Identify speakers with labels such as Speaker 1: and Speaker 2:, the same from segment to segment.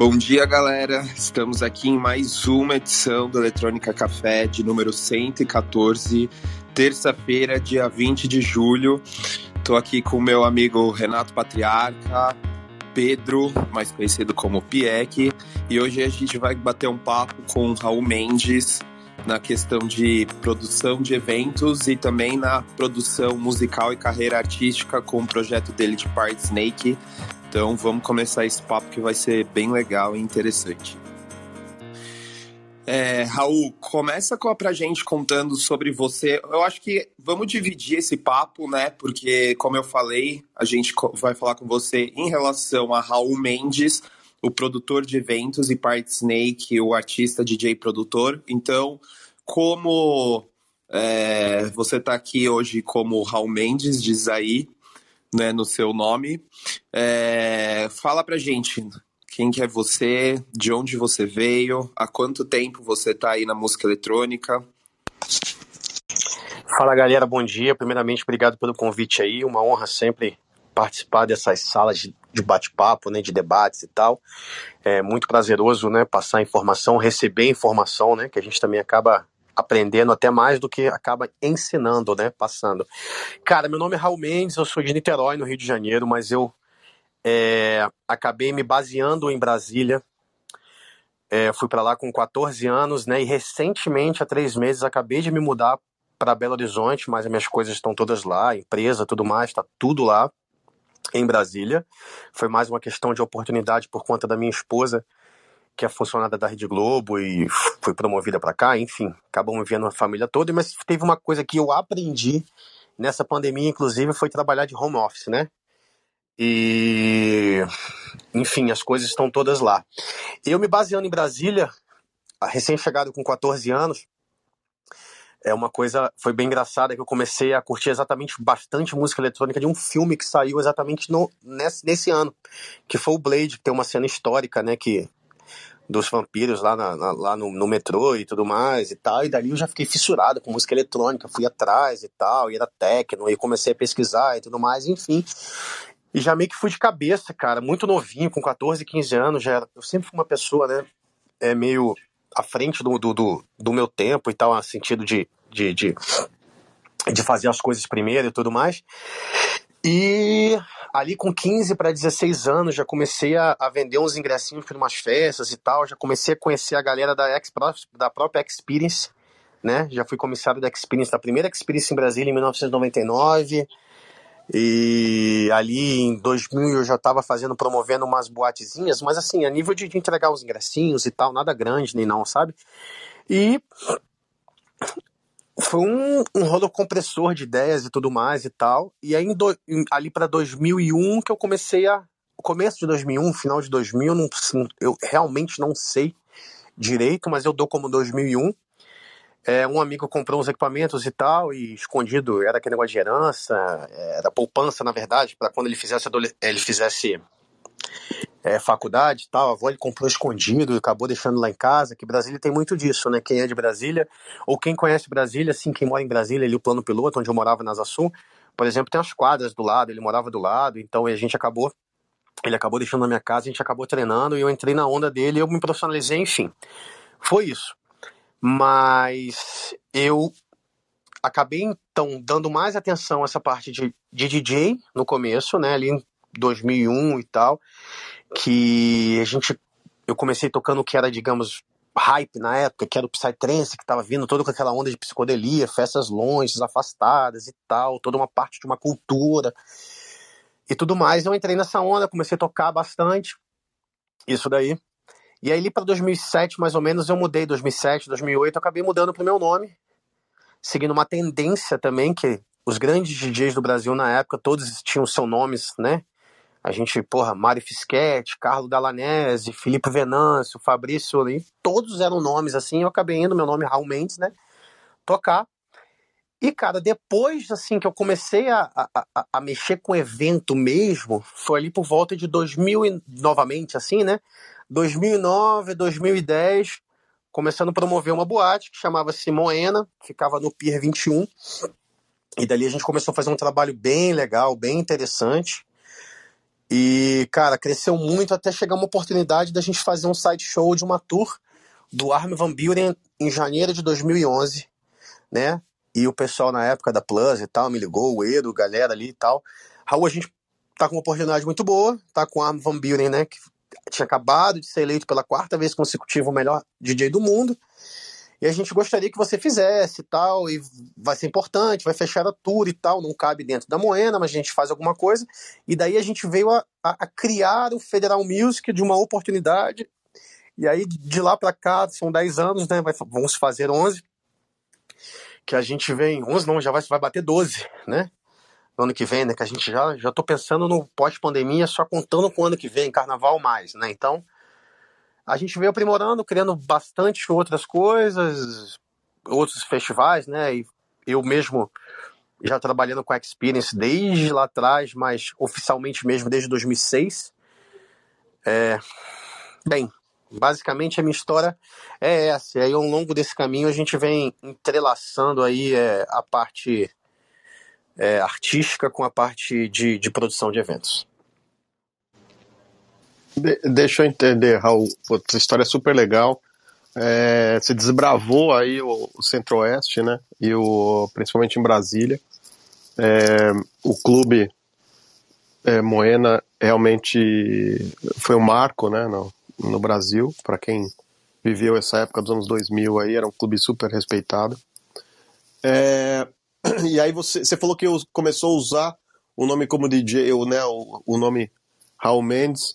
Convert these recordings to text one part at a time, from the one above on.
Speaker 1: Bom dia, galera. Estamos aqui em mais uma edição do Eletrônica Café de número 114, terça-feira, dia 20 de julho. Estou aqui com o meu amigo Renato Patriarca, Pedro, mais conhecido como Pieck, e hoje a gente vai bater um papo com Raul Mendes na questão de produção de eventos e também na produção musical e carreira artística com o projeto dele de Part Snake, então vamos começar esse papo que vai ser bem legal e interessante. É, Raul, começa com a pra gente contando sobre você. Eu acho que vamos dividir esse papo, né? Porque, como eu falei, a gente vai falar com você em relação a Raul Mendes, o produtor de eventos, e Part Snake, o artista, DJ produtor. Então, como é, você está aqui hoje como Raul Mendes, diz aí, né, no seu nome. É, fala pra gente quem que é você, de onde você veio, há quanto tempo você tá aí na música eletrônica.
Speaker 2: Fala galera, bom dia. Primeiramente, obrigado pelo convite aí. Uma honra sempre participar dessas salas de, de bate-papo, né, de debates e tal. É muito prazeroso, né, passar informação, receber informação, né, que a gente também acaba aprendendo até mais do que acaba ensinando, né? Passando. Cara, meu nome é Raul Mendes, eu sou de Niterói, no Rio de Janeiro, mas eu é, acabei me baseando em Brasília. É, fui para lá com 14 anos, né? E recentemente, há três meses, acabei de me mudar para Belo Horizonte, mas as minhas coisas estão todas lá, empresa, tudo mais, está tudo lá em Brasília. Foi mais uma questão de oportunidade por conta da minha esposa que é funcionária da Rede Globo e foi promovida para cá, enfim, acabamos vendo a família toda, mas teve uma coisa que eu aprendi nessa pandemia, inclusive, foi trabalhar de home office, né? E, enfim, as coisas estão todas lá. Eu me baseando em Brasília, recém-chegado com 14 anos, é uma coisa, foi bem engraçada que eu comecei a curtir exatamente bastante música eletrônica de um filme que saiu exatamente no, nesse, nesse ano, que foi o Blade, que tem uma cena histórica, né, que dos vampiros lá, na, na, lá no, no, metrô e tudo mais e tal. E dali eu já fiquei fissurado com música eletrônica, fui atrás e tal, e era techno, e comecei a pesquisar e tudo mais, enfim. E já meio que fui de cabeça, cara, muito novinho, com 14, 15 anos, já era, eu sempre fui uma pessoa, né, é meio à frente do, do, do, do meu tempo e tal, no sentido de, de, de, de fazer as coisas primeiro e tudo mais. E ali com 15 para 16 anos já comecei a, a vender uns ingressinhos para umas festas e tal, já comecei a conhecer a galera da, da própria Experience, né? Já fui comissário da Experience, da primeira Experience em Brasília em 1999. E ali em 2000 eu já estava fazendo, promovendo umas boatezinhas, mas assim, a nível de, de entregar os ingressinhos e tal, nada grande nem não, sabe? E foi um, um rolo compressor de ideias e tudo mais e tal. E aí, do, ali para 2001 que eu comecei a. Começo de 2001, final de 2000, não, eu realmente não sei direito, mas eu dou como 2001. É, um amigo comprou uns equipamentos e tal, e escondido era aquele negócio de herança, era poupança, na verdade, para quando ele fizesse, ele fizesse é, faculdade e tal, a avó ele comprou escondido e acabou deixando lá em casa, que Brasília tem muito disso, né? Quem é de Brasília, ou quem conhece Brasília, assim, quem mora em Brasília, ali o plano piloto, onde eu morava na Asa Sul, por exemplo, tem as quadras do lado, ele morava do lado, então a gente acabou, ele acabou deixando na minha casa, a gente acabou treinando e eu entrei na onda dele, eu me profissionalizei, enfim. Foi isso. Mas eu acabei então dando mais atenção a essa parte de, de DJ no começo, né, ali em 2001 e tal que a gente eu comecei tocando o que era, digamos, hype na época, que era o Psytrance, que tava vindo toda com aquela onda de psicodelia, festas longe, afastadas e tal, toda uma parte de uma cultura e tudo mais. Eu entrei nessa onda, comecei a tocar bastante, isso daí. E aí, ali para 2007, mais ou menos, eu mudei. 2007, 2008, eu acabei mudando pro meu nome, seguindo uma tendência também que os grandes DJs do Brasil na época, todos tinham seus nomes, né? A gente, porra, Mário Fischetti, Carlo Dalanese, Felipe Venâncio, Fabrício, e todos eram nomes assim. Eu acabei indo, meu nome é Raul Mendes, né? Tocar. E, cara, depois, assim, que eu comecei a, a, a, mexer com evento mesmo, foi ali por volta de 2000, e, novamente, assim, né? 2009, 2010, começando a promover uma boate que chamava-se Moena, ficava no Pier 21. E dali a gente começou a fazer um trabalho bem legal, bem interessante. E, cara, cresceu muito até chegar uma oportunidade da gente fazer um side show de uma tour do Armin Van Buren em janeiro de 2011, né? E o pessoal na época da Plus e tal me ligou, o Edo, galera ali e tal. Raul, a gente tá com uma oportunidade muito boa, tá com o Armin Van Buren, né? Que tinha acabado de ser eleito pela quarta vez consecutiva o melhor DJ do mundo. E a gente gostaria que você fizesse e tal, e vai ser importante, vai fechar a tour e tal, não cabe dentro da Moena, mas a gente faz alguma coisa. E daí a gente veio a, a, criar o Federal Music de uma oportunidade. E aí de lá para cá, são 10 anos, né? Vai, vamos fazer 11. Que a gente vem, 11 não, já vai, vai bater 12, né? No ano que vem, né? Que a gente já, já tô pensando no pós-pandemia, só contando com o ano que vem, carnaval mais, né? Então, a gente veio aprimorando, criando bastante outras coisas, outros festivais, né? E eu mesmo já trabalhando com a Experience desde lá atrás, mas oficialmente mesmo desde 2006. É... Bem, basicamente a minha história é essa. E aí ao longo desse caminho a gente vem entrelaçando aí é, a parte é, artística com a parte de, de produção de eventos.
Speaker 3: De, deixa eu entender, Raul. Pô, essa história é super legal. É, você desbravou aí o, o Centro-Oeste, né? E o, principalmente em Brasília. É, o clube é, Moena realmente foi um marco, né? No, no Brasil, para quem viveu essa época dos anos 2000 aí, era um clube super respeitado. É, e aí você, você falou que começou a usar o nome como DJ, o, né, o, o nome Raul Mendes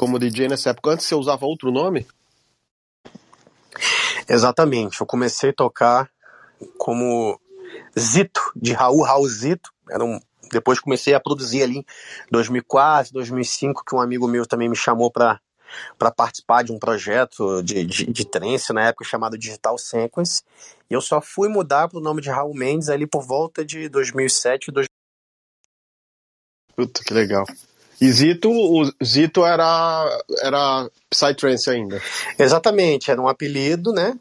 Speaker 3: como DJ nessa época. Antes você usava outro nome?
Speaker 2: Exatamente. Eu comecei a tocar como Zito, de Raul Raul Zito. Era um, depois comecei a produzir ali em 2004, 2005, que um amigo meu também me chamou para para participar de um projeto de, de, de trance na época chamado Digital Sequence. E eu só fui mudar para o nome de Raul Mendes ali por volta de 2007 2008.
Speaker 3: Puta, que legal. E Zito, o Zito era, era Psytrance ainda.
Speaker 2: Exatamente, era um apelido, né?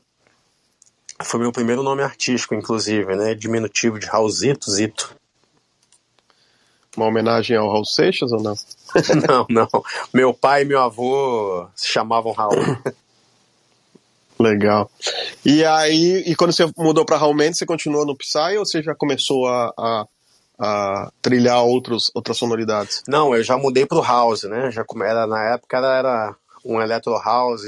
Speaker 2: Foi meu primeiro nome artístico, inclusive, né? Diminutivo de Raulzito, Zito.
Speaker 3: Uma homenagem ao Raul Seixas ou não?
Speaker 2: não, não. Meu pai e meu avô se chamavam Raul.
Speaker 3: Legal. E aí, e quando você mudou para Raul Mendes, você continuou no Psy ou você já começou a, a a trilhar outros, outras sonoridades?
Speaker 2: Não, eu já mudei pro house, né? Já era, na época era, um electro house,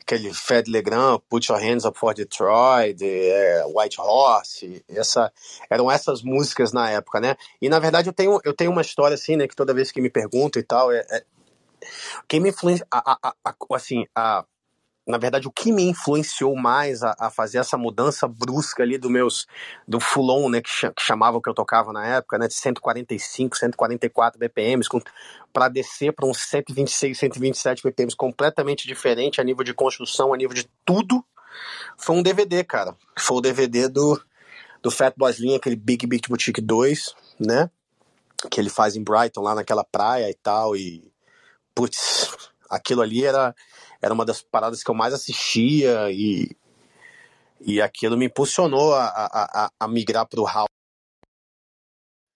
Speaker 2: aquele Fed Legrand, Put Your Hands Up for Detroit, é, White Horse, essa, eram essas músicas na época, né? E na verdade eu tenho, eu tenho uma história assim, né? Que toda vez que me perguntam e tal, é, é quem me influencia, a, a, a, assim, a na verdade, o que me influenciou mais a, a, fazer essa mudança brusca ali do meus do fulon, né, que, ch que chamava o que eu tocava na época, né, de 145, 144 BPMs, para descer para uns 126, 127 BPMs, completamente diferente a nível de construção, a nível de tudo, foi um DVD, cara. Foi o DVD do do Fat Boys Slim, aquele Big Beat Boutique 2, né, que ele faz em Brighton lá naquela praia e tal e putz, aquilo ali era era uma das paradas que eu mais assistia e, e aquilo me impulsionou a, a, a, migrar pro house.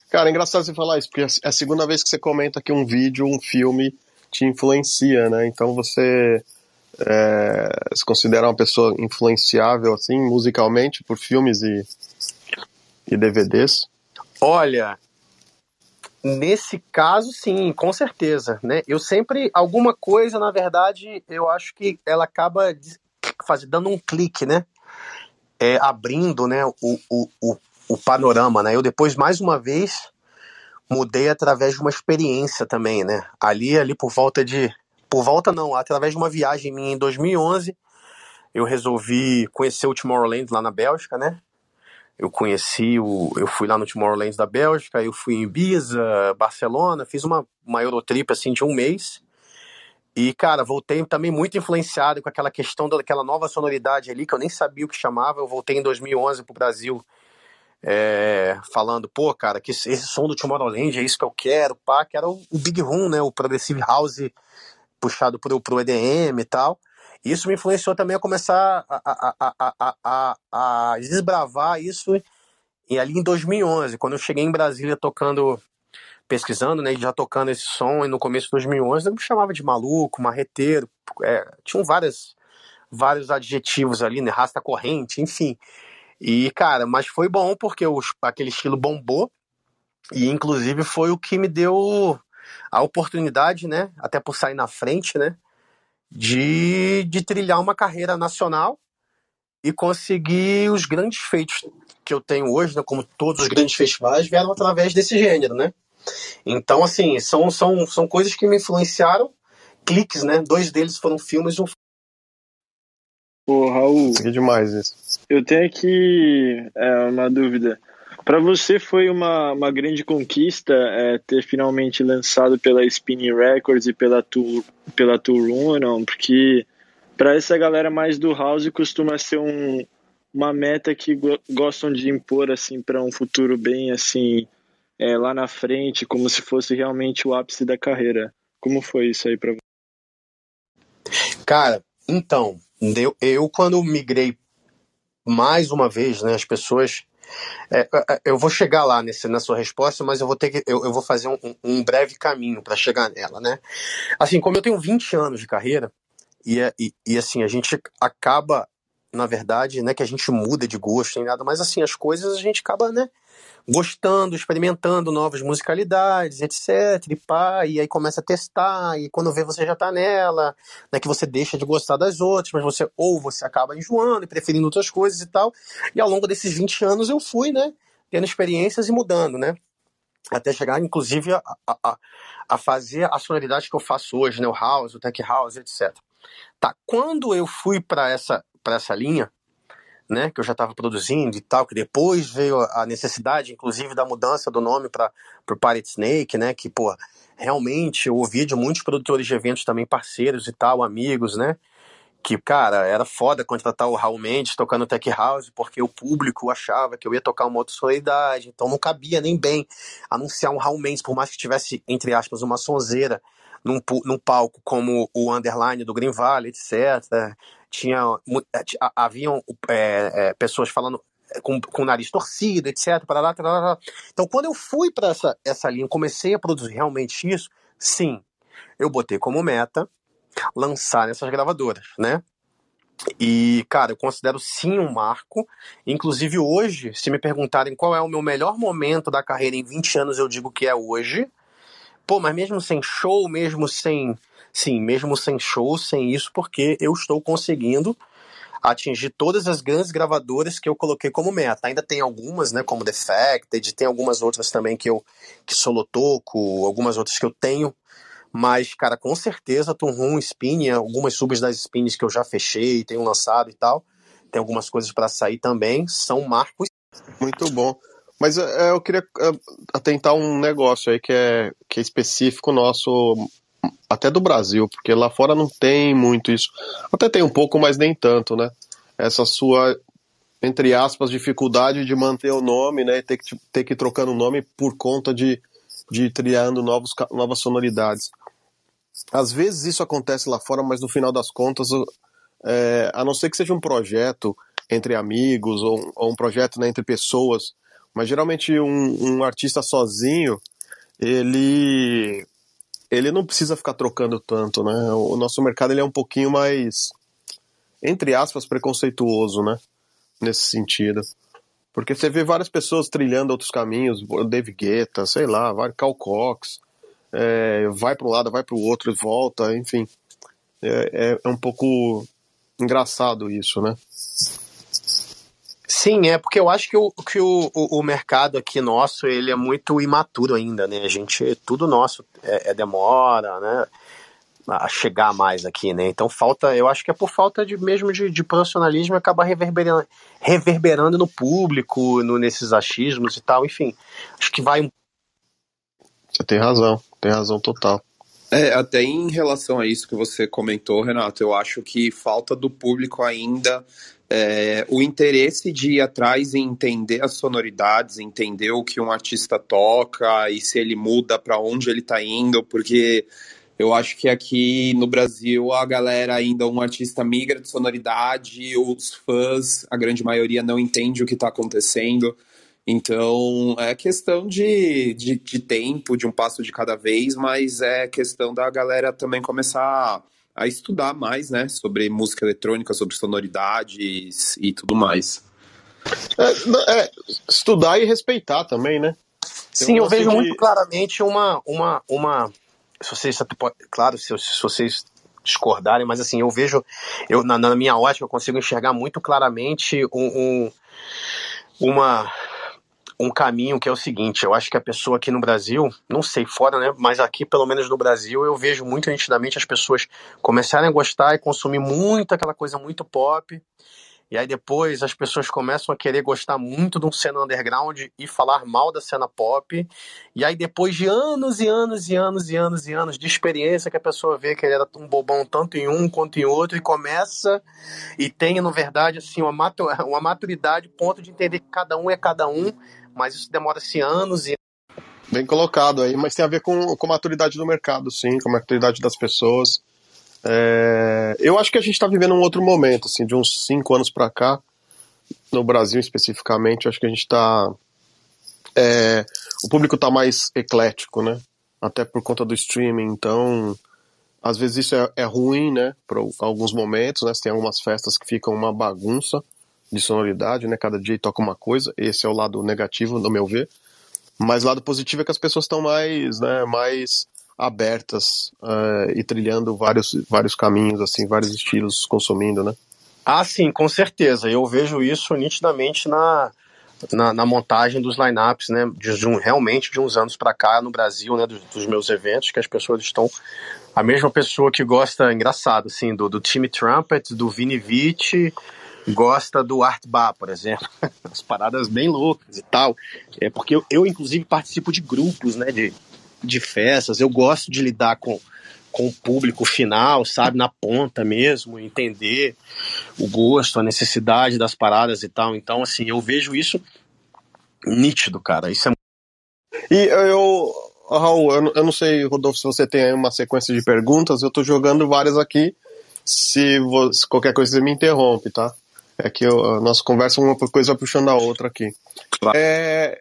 Speaker 3: Cara, é engraçado você falar isso, porque é a segunda vez que você comenta que um vídeo, um filme te influencia, né? Então você é, se considera uma pessoa influenciável, assim, musicalmente, por filmes e, e DVDs?
Speaker 2: Olha, Nesse caso, sim, com certeza, né? Eu sempre, alguma coisa, na verdade, eu acho que ela acaba faz, dando um clique, né? É, abrindo, né, o, o, o, o panorama, né? Eu depois, mais uma vez, mudei através de uma experiência também, né? Ali, ali por volta de... Por volta não, através de uma viagem minha em 2011, eu resolvi conhecer o Tomorrowland lá na Bélgica, né? Eu conheci o. Eu fui lá no Tomorrowland da Bélgica, eu fui em Ibiza, Barcelona, fiz uma, uma Eurotrip assim de um mês. E, cara, voltei também muito influenciado com aquela questão daquela nova sonoridade ali, que eu nem sabia o que chamava. Eu voltei em 2011 pro Brasil, é, falando, pô, cara, que esse, som do Tomorrowland é isso que eu quero, pá, que era o, o Big Room, né, o Progressive House puxado pro, pro EDM e tal. Isso me influenciou também a começar a, a, a, a, desbravar isso e ali em 2011, quando eu cheguei em Brasília tocando pesquisando, né, já tocando esse som, e no começo de 2011 eu me chamava de maluco, marreteiro, é, tinham várias, vários adjetivos ali, né, rasta corrente, enfim. E, cara, mas foi bom porque os, aquele estilo bombou, e inclusive foi o que me deu a oportunidade, né, até por sair na frente, né, de, de trilhar uma carreira nacional e conseguir os grandes feitos que eu tenho hoje, né, como todos os grandes festivais, vieram através desse gênero, né? Então, assim, são, são, são coisas que me influenciaram, cliques, né? Dois deles foram filmes e um
Speaker 4: Pô, Raul.
Speaker 3: É demais isso.
Speaker 4: Eu tenho aqui é, uma dúvida. Para você foi uma, uma grande conquista é, ter finalmente lançado pela Spinning Records e pela Tour, pela Union, porque para essa galera mais do house costuma ser um, uma meta que go gostam de impor assim para um futuro bem assim é, lá na frente, como se fosse realmente o ápice da carreira. Como foi isso aí para você?
Speaker 2: Cara, então, eu, eu quando migrei mais uma vez, né, as pessoas é, é, é, eu vou chegar lá nesse, na sua resposta, mas eu vou ter que. Eu, eu vou fazer um, um breve caminho para chegar nela, né? Assim, como eu tenho 20 anos de carreira, e, é, e, e assim, a gente acaba, na verdade, né, que a gente muda de gosto nem nada, mas assim, as coisas a gente acaba, né? gostando, experimentando novas musicalidades, etc. E, pá, e aí começa a testar, e quando vê você já tá nela, né, que você deixa de gostar das outras, mas você ou você acaba enjoando e preferindo outras coisas e tal. E ao longo desses 20 anos eu fui, né, tendo experiências e mudando, né? Até chegar, inclusive, a, a, a fazer a sonoridade que eu faço hoje, né? O house, o tech house, etc. Tá, quando eu fui para essa, essa linha, né, que eu já estava produzindo e tal, que depois veio a necessidade, inclusive, da mudança do nome para o Pirate Snake, né, que, pô, realmente eu ouvi de muitos produtores de eventos também parceiros e tal, amigos, né, que, cara, era foda contratar o Raul Mendes tocando Tech House, porque o público achava que eu ia tocar uma outra sonoridade, então não cabia nem bem anunciar um Raul Mendes, por mais que tivesse, entre aspas, uma sonzeira num, num palco como o Underline do Green Valley, etc tinha é, haviam é, é, pessoas falando com, com o nariz torcido, etc. Parará. Então, quando eu fui para essa, essa linha, comecei a produzir realmente isso, sim, eu botei como meta lançar nessas gravadoras, né? E, cara, eu considero sim um marco. Inclusive, hoje, se me perguntarem qual é o meu melhor momento da carreira em 20 anos, eu digo que é hoje. Pô, mas mesmo sem show, mesmo sem Sim, mesmo sem show, sem isso, porque eu estou conseguindo atingir todas as grandes gravadoras que eu coloquei como meta. Ainda tem algumas, né, como Defected, tem algumas outras também que eu que solo toco, algumas outras que eu tenho, mas cara, com certeza Tunrum, Spin, algumas subs das Spins que eu já fechei, tenho lançado e tal, tem algumas coisas para sair também, são marcos.
Speaker 3: Muito bom. Mas é, eu queria é, atentar um negócio aí que é, que é específico nosso até do Brasil, porque lá fora não tem muito isso. Até tem um pouco, mas nem tanto, né? Essa sua, entre aspas, dificuldade de manter o nome, né? Ter que, ter que ir trocando o nome por conta de, de ir criando novos, novas sonoridades. Às vezes isso acontece lá fora, mas no final das contas, é, a não ser que seja um projeto entre amigos ou, ou um projeto né, entre pessoas, mas geralmente um, um artista sozinho, ele ele não precisa ficar trocando tanto, né? O nosso mercado ele é um pouquinho mais, entre aspas, preconceituoso, né? Nesse sentido. Porque você vê várias pessoas trilhando outros caminhos, Dave Guetta, sei lá, Cal Cox, é, vai para um lado, vai para o outro e volta, enfim. É, é, é um pouco engraçado isso, né?
Speaker 2: Sim, é porque eu acho que o, que o, o, mercado aqui nosso ele é muito imaturo ainda, né? A gente, tudo nosso é, é, demora, né? A chegar mais aqui, né? Então falta, eu acho que é por falta de mesmo de, de profissionalismo acaba reverberando, reverberando no público, no, nesses achismos e tal, enfim. Acho que vai.
Speaker 3: Você tem razão, tem razão total.
Speaker 1: É, até em relação a isso que você comentou, Renato, eu acho que falta do público ainda é, o interesse de ir atrás e entender as sonoridades, entender o que um artista toca e se ele muda para onde ele está indo, porque eu acho que aqui no Brasil a galera ainda, um artista migra de sonoridade, os fãs, a grande maioria não entende o que está acontecendo. Então, é questão de, de, de, tempo, de um passo de cada vez, mas é questão da galera também começar a, a estudar mais, né, sobre música eletrônica, sobre sonoridades e tudo mais.
Speaker 3: É, é, estudar e respeitar também, né?
Speaker 2: Sim, eu vejo de... muito claramente uma, uma, uma. Se vocês, claro, se, se vocês discordarem, mas assim, eu vejo, eu na, na minha ótica, eu consigo enxergar muito claramente um, um uma um caminho que é o seguinte, eu acho que a pessoa aqui no Brasil, não sei fora, né, mas aqui pelo menos no Brasil eu vejo muito nitidamente as pessoas começarem a gostar e consumir muito aquela coisa muito pop, e aí depois as pessoas começam a querer gostar muito de um cena underground e falar mal da cena pop. E aí depois de anos e anos e anos e anos e anos de experiência que a pessoa vê que ele era um bobão tanto em um quanto em outro e começa e tem, na verdade, assim, uma, maturidade, ponto de entender que cada um é cada um, mas isso demora-se anos e
Speaker 3: Bem colocado aí, mas tem a ver com, com a maturidade do mercado, sim, com a maturidade das pessoas. É, eu acho que a gente está vivendo um outro momento, assim, de uns cinco anos para cá, no Brasil especificamente, acho que a gente está. É, o público está mais eclético, né? Até por conta do streaming, então. Às vezes isso é, é ruim, né? Para alguns momentos, né? Tem algumas festas que ficam uma bagunça de sonoridade, né? Cada dia toca uma coisa. Esse é o lado negativo, no meu ver. Mas o lado positivo é que as pessoas estão mais, né? Mais abertas uh, e trilhando vários, vários caminhos, assim, vários estilos consumindo, né?
Speaker 2: Ah, sim, com certeza. Eu vejo isso nitidamente na, na, na montagem dos lineups, né? De, um, realmente de uns anos para cá no Brasil, né? Dos, dos, meus eventos, que as pessoas estão. A mesma pessoa que gosta, engraçado, assim, do, do time Trumpet, do Vini Vici, gosta do Art Bar, por exemplo. As paradas bem loucas e tal. É porque eu, eu inclusive, participo de grupos, né? De, de festas, eu gosto de lidar com, com o público final, sabe, na ponta mesmo, entender o gosto, a necessidade das paradas e tal. Então, assim, eu vejo isso nítido, cara. Isso é
Speaker 3: E eu, Raul, eu não sei, Rodolfo, se você tem aí uma sequência de perguntas, eu tô jogando várias aqui. Se, você, qualquer coisa você me interrompe, tá? É que eu, a nossa conversa uma coisa vai puxando a outra aqui. Claro. É,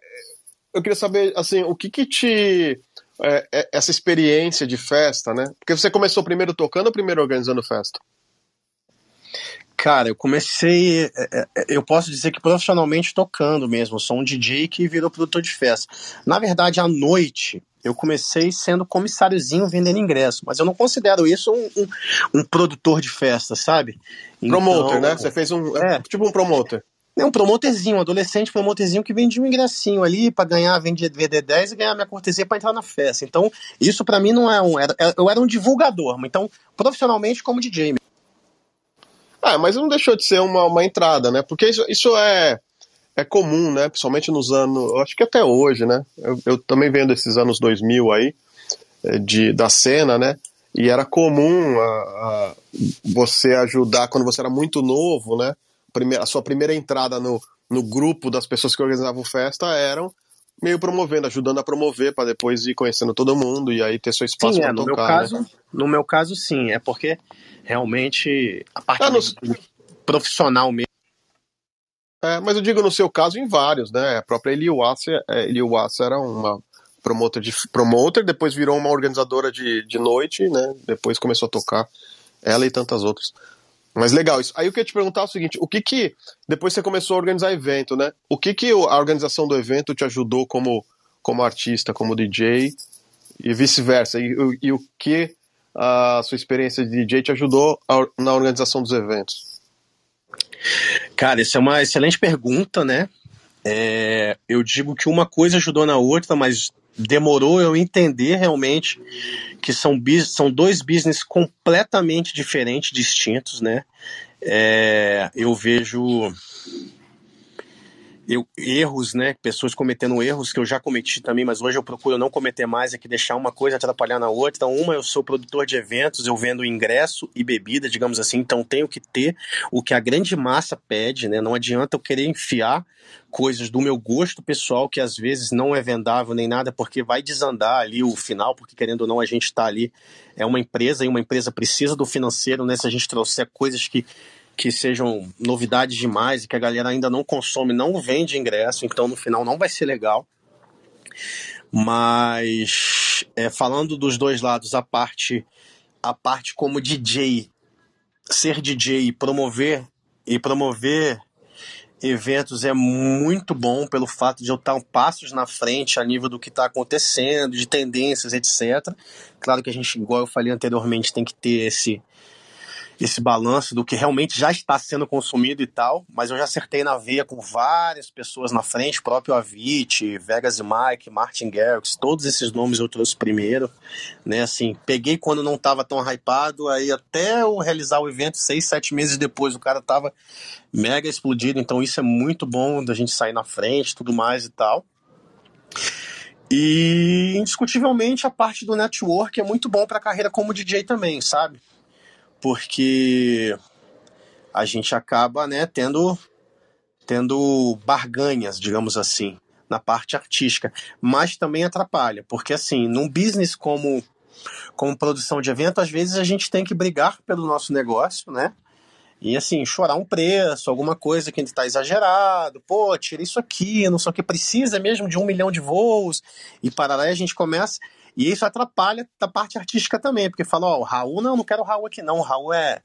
Speaker 3: eu queria saber, assim, o que que te é, é, essa experiência de festa, né? Porque você começou primeiro tocando ou primeiro organizando festa?
Speaker 2: Cara, eu comecei, é, é, eu posso dizer que profissionalmente tocando mesmo, sou um DJ que virou produtor de festa. Na verdade, à noite, eu comecei sendo comissáriozinho vendendo ingresso, mas eu não considero isso um, um, um produtor de festa, sabe?
Speaker 3: Promoter, então, né? Você fez um, é, tipo um promoter.
Speaker 2: É um promoterzinho, um adolescente promoterzinho que vendia um ingressinho ali para ganhar, vendia VD10 e ganhar minha cortesia para entrar na festa. Então, isso para mim não é um. Era, é, eu era um divulgador, então, profissionalmente como DJ.
Speaker 3: Ah, mas não deixou de ser uma, uma entrada, né? Porque isso, isso é, é comum, né? Principalmente nos anos. Acho que até hoje, né? Eu, eu também vendo esses anos 2000 aí, é, de, da cena, né? E era comum a, a você ajudar quando você era muito novo, né? primeira, a sua primeira entrada no, no grupo das pessoas que organizavam festa eram meio promovendo, ajudando a promover para depois ir conhecendo todo mundo e aí ter seu espaço para
Speaker 2: é,
Speaker 3: tocar.
Speaker 2: Meu
Speaker 3: né?
Speaker 2: caso, né? No meu caso, sim, é porque realmente a parte ah, no... profissional mesmo.
Speaker 3: É, mas eu digo no seu caso em vários, né? A própria Eliuassa, é, Eliuassa era uma promotor, de, promoter, depois virou uma organizadora de, de noite, né? Depois começou a tocar ela e tantas outras. Mas legal isso. Aí eu queria te perguntar o seguinte: o que que depois você começou a organizar evento, né? O que que a organização do evento te ajudou como como artista, como DJ e vice-versa? E, e, o que a sua experiência de DJ te ajudou na organização dos eventos?
Speaker 2: Cara, essa é uma excelente pergunta, né? É, eu digo que uma coisa ajudou na outra, mas demorou eu entender realmente que são, são dois business completamente diferentes, distintos, né? É, eu vejo eu, erros, né? Pessoas cometendo erros que eu já cometi também, mas hoje eu procuro não cometer mais, é que deixar uma coisa atrapalhar na outra. Então, uma, eu sou produtor de eventos, eu vendo ingresso e bebida, digamos assim, então tenho que ter o que a grande massa pede, né? Não adianta eu querer enfiar coisas do meu gosto pessoal, que às vezes não é vendável nem nada, porque vai desandar ali o final, porque querendo ou não, a gente está ali, é uma empresa e uma empresa precisa do financeiro, né? Se a gente trouxer coisas que que sejam novidades demais e que a galera ainda não consome, não vende ingresso, então no final não vai ser legal. Mas é, falando dos dois lados, a parte a parte como DJ, ser DJ promover e promover eventos é muito bom pelo fato de eu estar passos na frente a nível do que está acontecendo, de tendências, etc. Claro que a gente, igual eu falei anteriormente, tem que ter esse esse balanço do que realmente já está sendo consumido e tal, mas eu já acertei na veia com várias pessoas na frente, próprio Avit, Vegas e Mike, Martin Garrix, todos esses nomes eu trouxe primeiro, né, assim, peguei quando não estava tão hypado, aí até eu realizar o evento, seis, sete meses depois, o cara tava mega explodido, então isso é muito bom da gente sair na frente, tudo mais e tal. E indiscutivelmente a parte do network é muito bom para a carreira como DJ também, sabe? Porque a gente acaba né, tendo, tendo barganhas, digamos assim, na parte artística, mas também atrapalha, porque assim, num business como, como produção de evento, às vezes a gente tem que brigar pelo nosso negócio, né? E assim, chorar um preço, alguma coisa que está exagerado, pô, tira isso aqui, não sei o que, precisa mesmo de um milhão de voos, e para lá a gente começa. E isso atrapalha da parte artística também, porque fala, ó, o Raul, não, não quero o Raul aqui não, o Raul é.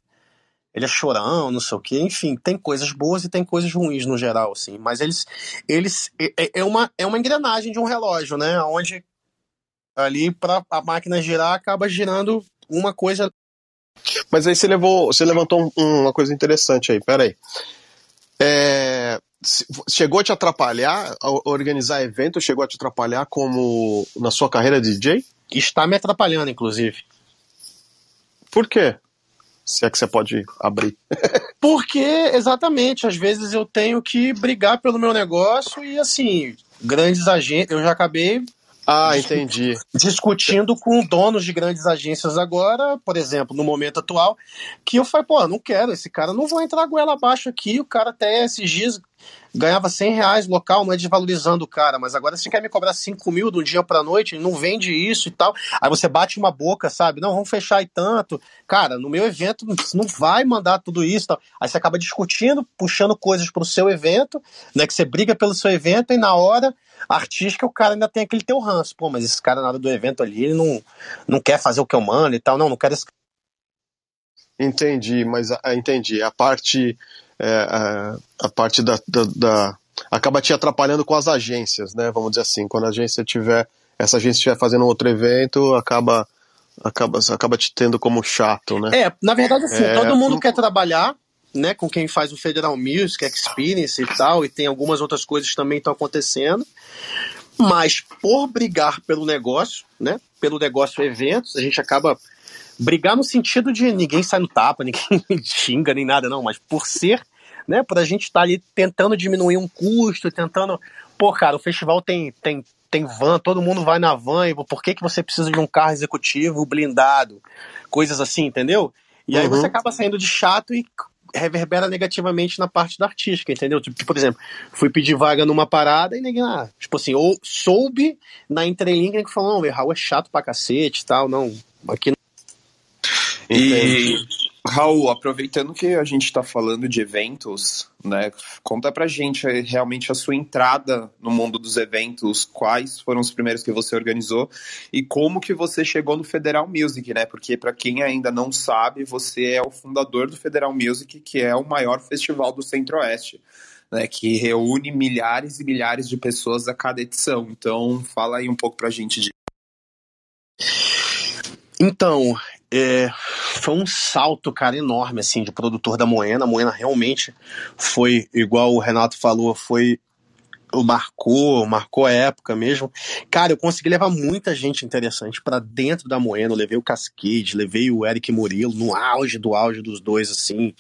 Speaker 2: Ele é chorão, não sei o quê, enfim, tem coisas boas e tem coisas ruins no geral, assim. Mas eles. eles é, é, é uma, é uma engrenagem de um relógio, né? Onde ali, para a máquina girar, acaba girando uma coisa.
Speaker 3: Mas aí você levou, você levantou uma coisa interessante aí, peraí. É, chegou a te atrapalhar organizar evento? Chegou a te atrapalhar como na sua carreira de DJ?
Speaker 2: Está me atrapalhando, inclusive.
Speaker 3: Por quê? Se é que você pode abrir.
Speaker 2: Porque, exatamente, às vezes eu tenho que brigar pelo meu negócio e, assim, grandes agentes. Eu já acabei
Speaker 3: ah, entendi.
Speaker 2: Discutindo com donos de grandes agências agora, por exemplo, no momento atual, que eu falei, pô, não quero, esse cara não vou entrar goela abaixo aqui, o cara até esses dias ganhava 100 reais local, não é desvalorizando o cara, mas agora você quer me cobrar 5 mil de um dia pra noite, não vende isso e tal. Aí você bate uma boca, sabe? Não, vamos fechar aí tanto. Cara, no meu evento não vai mandar tudo isso. Tal. Aí você acaba discutindo, puxando coisas pro seu evento, né? Que você briga pelo seu evento e na hora artística o cara ainda tem aquele teu ranço. Pô, mas esse cara na hora do evento ali, ele não, não quer fazer o que eu mando e tal. Não, não quero esse
Speaker 3: Entendi, mas entendi. A parte é, a, a, parte da, da, da, acaba te atrapalhando com as agências, né? Vamos dizer assim, quando a agência tiver essa agência estiver fazendo outro evento, acaba acaba acaba te tendo como chato, né?
Speaker 2: É, na verdade assim, é, todo mundo quer trabalhar, né, com quem faz o Federal Music Experience e tal, e tem algumas outras coisas também estão acontecendo. Mas por brigar pelo negócio, né, pelo negócio eventos, a gente acaba brigar no sentido de ninguém sai no tapa, ninguém xinga nem nada, não, mas por ser, né, por a gente estar tá ali tentando diminuir um custo, tentando. Pô, cara, o festival tem, tem, tem van, todo mundo vai na van, e por que, que você precisa de um carro executivo blindado? Coisas assim, entendeu? E aí você uhum. acaba saindo de chato e reverbera negativamente na parte da artística, entendeu? Tipo, por exemplo, fui pedir vaga numa parada e ninguém, ah, tipo assim, ou soube na entrelinha que falou, não, o Raul é chato pra cacete e tal, não, aqui
Speaker 1: e, Raul, aproveitando que a gente está falando de eventos, né, conta pra gente realmente a sua entrada no mundo dos eventos, quais foram os primeiros que você organizou e como que você chegou no Federal Music, né? Porque para quem ainda não sabe, você é o fundador do Federal Music, que é o maior festival do Centro-Oeste. Né, que reúne milhares e milhares de pessoas a cada edição. Então, fala aí um pouco pra gente de.
Speaker 2: Então, é, foi um salto, cara, enorme, assim, de produtor da Moena. A Moena realmente foi, igual o Renato falou, foi marcou, marcou a época mesmo. Cara, eu consegui levar muita gente interessante para dentro da Moena. Eu levei o Cascade, levei o Eric Murilo no auge do auge dos dois, assim.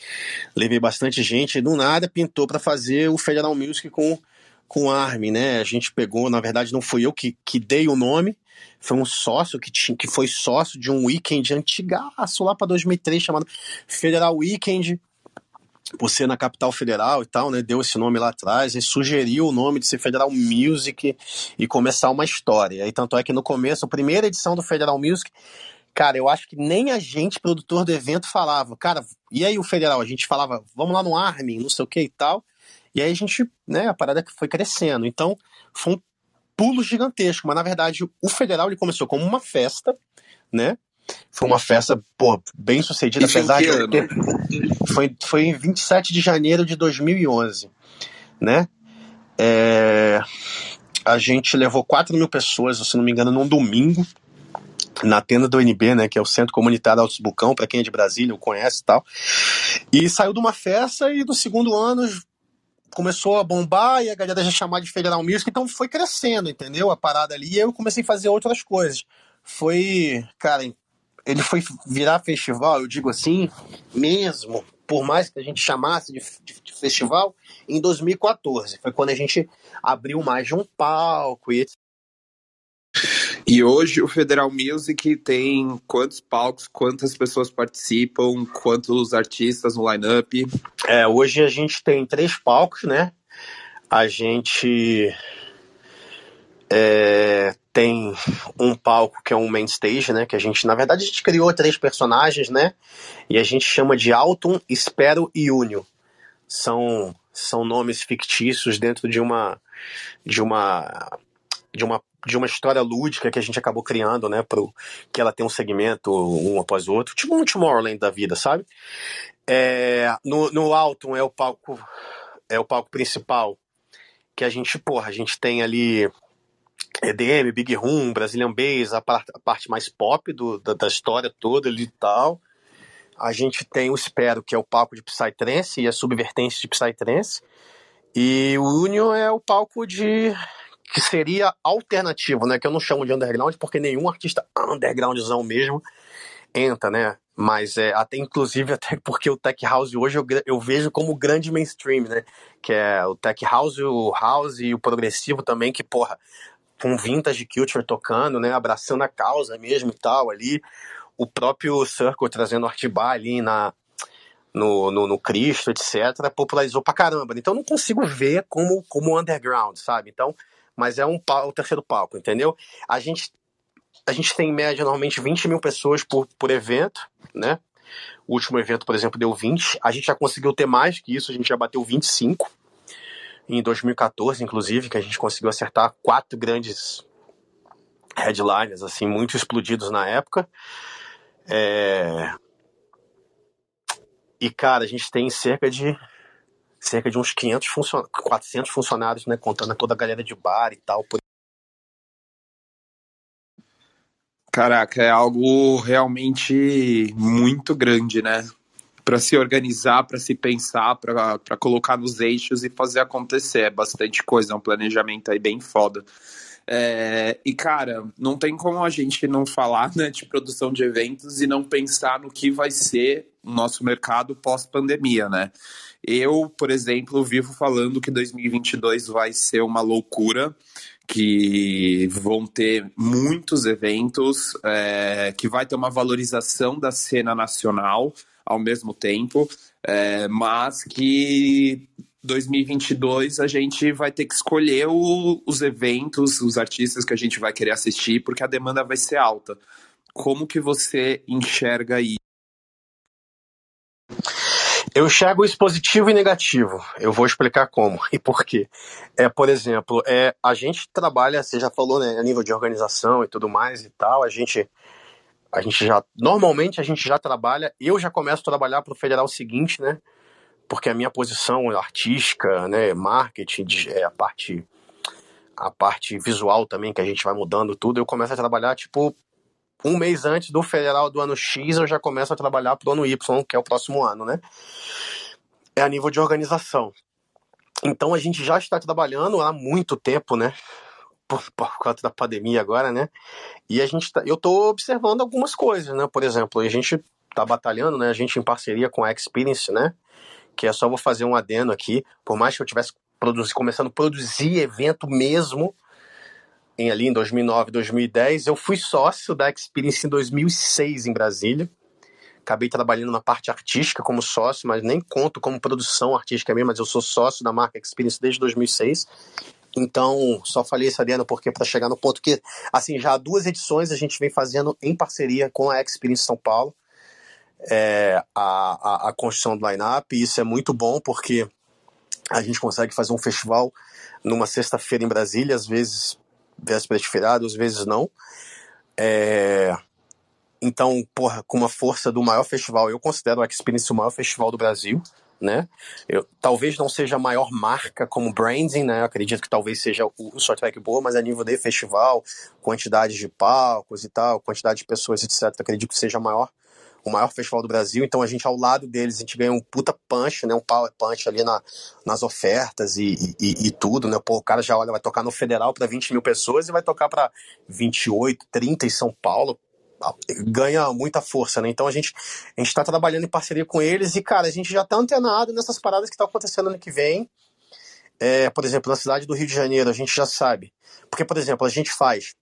Speaker 2: Levei bastante gente. E do nada pintou para fazer o Federal Music com com Armin, né? A gente pegou, na verdade, não fui eu que, que dei o nome, foi um sócio que, tinha, que foi sócio de um weekend antigaço lá para 2003 chamado Federal Weekend, por ser na capital federal e tal, né? Deu esse nome lá atrás e sugeriu o nome de ser Federal Music e começar uma história. E tanto é que no começo, a primeira edição do Federal Music, cara, eu acho que nem a gente, produtor do evento, falava, cara, e aí o federal? A gente falava, vamos lá no Armin, não sei o que e tal. E aí a gente, né, a parada foi crescendo. Então, foi um pulo gigantesco, mas na verdade o federal ele começou como uma festa, né? Foi uma festa, pô, bem sucedida,
Speaker 1: Isso
Speaker 2: apesar de. Ter... Foi, foi em 27 de janeiro de 2011, né? É, A gente levou 4 mil pessoas, se não me engano, num domingo, na tenda do NB, né? Que é o Centro Comunitário Altos Bucão, para quem é de Brasília, o conhece e tal. E saiu de uma festa e no segundo ano começou a bombar e a galera já chamar de Federal Music, então foi crescendo, entendeu? A parada ali, e eu comecei a fazer outras coisas. Foi, cara, ele foi virar festival, eu digo assim, mesmo, por mais que a gente chamasse de, de- de festival, em 2014. Foi quando a gente abriu mais de um palco e etc.
Speaker 1: E hoje o Federal Music tem quantos palcos, quantas pessoas participam, quantos artistas no line-up?
Speaker 2: É, hoje a gente tem três palcos, né? A gente é, tem um palco que é um main stage, né? Que a gente, na verdade, a gente criou três personagens, né? E a gente chama de Alton, Espero e Unio. São, são nomes fictícios dentro de uma de uma de uma de uma história lúdica que a gente acabou criando, né? Pro, que ela tem um segmento um após o outro, tipo um Tomorrowland da vida, sabe? É, no, no Alton é o palco é o palco principal que a gente, porra, a gente tem ali EDM, Big Room, Brazilian Bass, a, par- a parte mais pop do, da, da história toda ali e tal. A gente tem o Espero, que é o palco de Psytrance e a subvertência de Psytrance. E o Union é o palco de que seria alternativo, né? Que eu não chamo de underground porque nenhum artista undergroundzão mesmo entra, né? Mas é até inclusive até porque o tech house hoje eu, eu vejo como grande mainstream, né? Que é o tech house, o house e o progressivo também que porra com vintage culture tocando, né? Abraçando a causa mesmo e tal ali. O próprio Circle trazendo Artbar ali na no, no, no Cristo, etc., popularizou pra caramba. Então não consigo ver como, como underground, sabe? Então, mas é um pau- o terceiro palco, entendeu? A gente, a gente tem em média normalmente 20 mil pessoas por, por evento, né? O último evento, por exemplo, deu 20. A gente já conseguiu ter mais que isso, a gente já bateu 25 em 2014, inclusive, que a gente conseguiu acertar quatro grandes headliners, assim, muito explodidos na época. É, E, cara, a gente tem cerca de cerca de uns 500 funcion... 400 funcionários, né, contando toda a galera de bar e tal. Por...
Speaker 1: Caraca, é algo realmente muito grande, né? Para se organizar, para se pensar, para colocar nos eixos e fazer acontecer. É bastante coisa, é um planejamento aí bem foda. É, e, cara, não tem como a gente não falar né, de produção de eventos e não pensar no que vai ser o nosso mercado pós-pandemia, né? Eu, por exemplo, vivo falando que 2022 vai ser uma loucura, que vão ter muitos eventos, é, que vai ter uma valorização da cena nacional ao mesmo tempo, é, mas que 2022 a gente vai ter que escolher o, os eventos, os artistas que a gente vai querer assistir, porque a demanda vai ser alta. Como que você enxerga aí?
Speaker 2: Eu enxergo isso positivo e negativo. Eu vou explicar como e por quê. É, por exemplo, é, a gente trabalha, você já falou, né, a nível de organização e tudo mais e tal, a gente a gente já normalmente a gente já trabalha, eu já começo a trabalhar para o federal seguinte, né? Porque a minha posição artística, né, marketing, é, a parte a parte visual também que a gente vai mudando tudo, eu começo a trabalhar tipo um mês antes do federal do ano X, eu já começo a trabalhar pro ano Y, que é o próximo ano, né? É a nível de organização. Então a gente já está trabalhando há muito tempo, né? Por, por causa da pandemia agora, né? E a gente tá, eu tô observando algumas coisas, né? Por exemplo, a gente tá batalhando, né? A gente em parceria com a Experience, né? Que é só vou fazer um adendo aqui, por mais que eu tivesse produzi, começando a produzir evento mesmo, em, ali em 2009, 2010, eu fui sócio da Experience em 2006 em Brasília. Acabei trabalhando na parte artística como sócio, mas nem conto como produção artística mesmo, mas eu sou sócio da marca Experience desde 2006. Então, só falei isso, Adriano, porque para chegar no ponto que, assim, já há duas edições a gente vem fazendo em parceria com a Experience São Paulo é, a, a, a construção do line-up, e isso é muito bom porque a gente consegue fazer um festival numa sexta-feira em Brasília, às vezes véspera de feriado, às vezes não. É, então, porra, com uma força do maior festival, eu considero a Experience o maior festival do Brasil né? Eu, talvez não seja a maior marca como branding, né? Eu acredito que talvez seja o, o Short Track boa, mas a nível de festival, quantidade de palcos e tal, quantidade de pessoas, etc. Acredito que seja a maior, o maior festival do Brasil. Então a gente ao lado deles, a gente ganha um puta punch, né? Um power punch ali na, nas ofertas e, e, e tudo, né? Pô, o cara já olha, vai tocar no Federal para 20 mil pessoas e vai tocar para 28, 30 em São Paulo ganha muita força, né? Então a gente a gente está trabalhando em parceria com eles e cara a gente já está antenado nessas paradas que estão tá acontecendo ano que vem. É, por exemplo, na cidade do Rio de Janeiro a gente já sabe, porque por exemplo a gente faz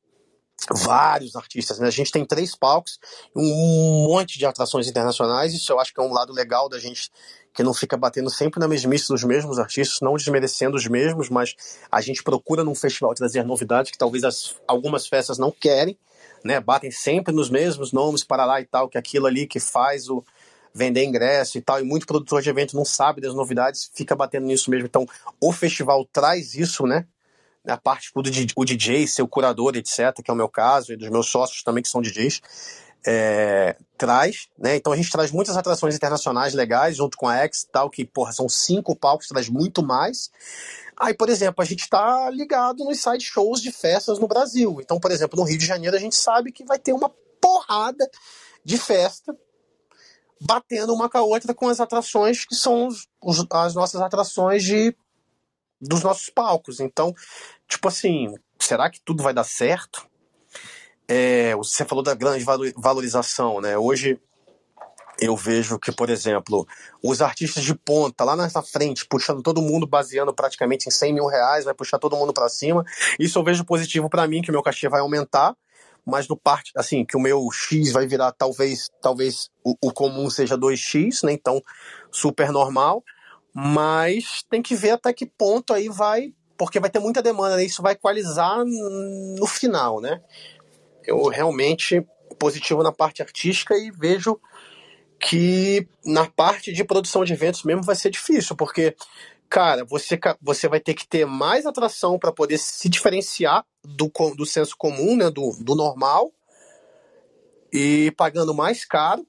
Speaker 2: vários artistas, né? A gente tem três palcos, um monte de atrações internacionais. Isso eu acho que é um lado legal da gente que não fica batendo sempre na mesmice dos mesmos artistas, não desmerecendo os mesmos, mas a gente procura num festival trazer novidades que talvez as, algumas festas não querem né, batem sempre nos mesmos nomes para lá e tal, que aquilo ali que faz o vender ingresso e tal, e muito produtor de evento não sabe das novidades, fica batendo nisso mesmo. Então, o festival traz isso, né? A parte do o DJ, ser o curador, etc., que é o meu caso, e dos meus sócios também, que são DJs, é, traz, né? Então a gente traz muitas atrações internacionais legais, junto com a X e tal, que, porra, são cinco palcos, traz muito mais. Aí, por exemplo, a gente está ligado nos side shows de festas no Brasil. Então, por exemplo, no Rio de Janeiro a gente sabe que vai ter uma porrada de festa batendo uma com a outra com as atrações que são os, os, as nossas atrações de dos nossos palcos. Então, tipo assim, será que tudo vai dar certo? É, você falou da grande valorização, né? Hoje eu vejo que, por exemplo, os artistas de ponta lá nessa frente, puxando todo mundo, baseando praticamente em 100 mil reais, vai puxar todo mundo para cima. Isso eu vejo positivo para mim, que o meu cachê vai aumentar, mas no parte, assim, que o meu X vai virar talvez, talvez o, o comum seja 2X, né? Então, super normal. Mas tem que ver até que ponto aí vai, porque vai ter muita demanda, né? Isso vai equalizar no final, né? Eu realmente positivo na parte artística e vejo que na parte de produção de eventos mesmo vai ser difícil, porque, cara, você, você vai ter que ter mais atração para poder se diferenciar do, do senso comum, né, do, do normal, e pagando mais caro,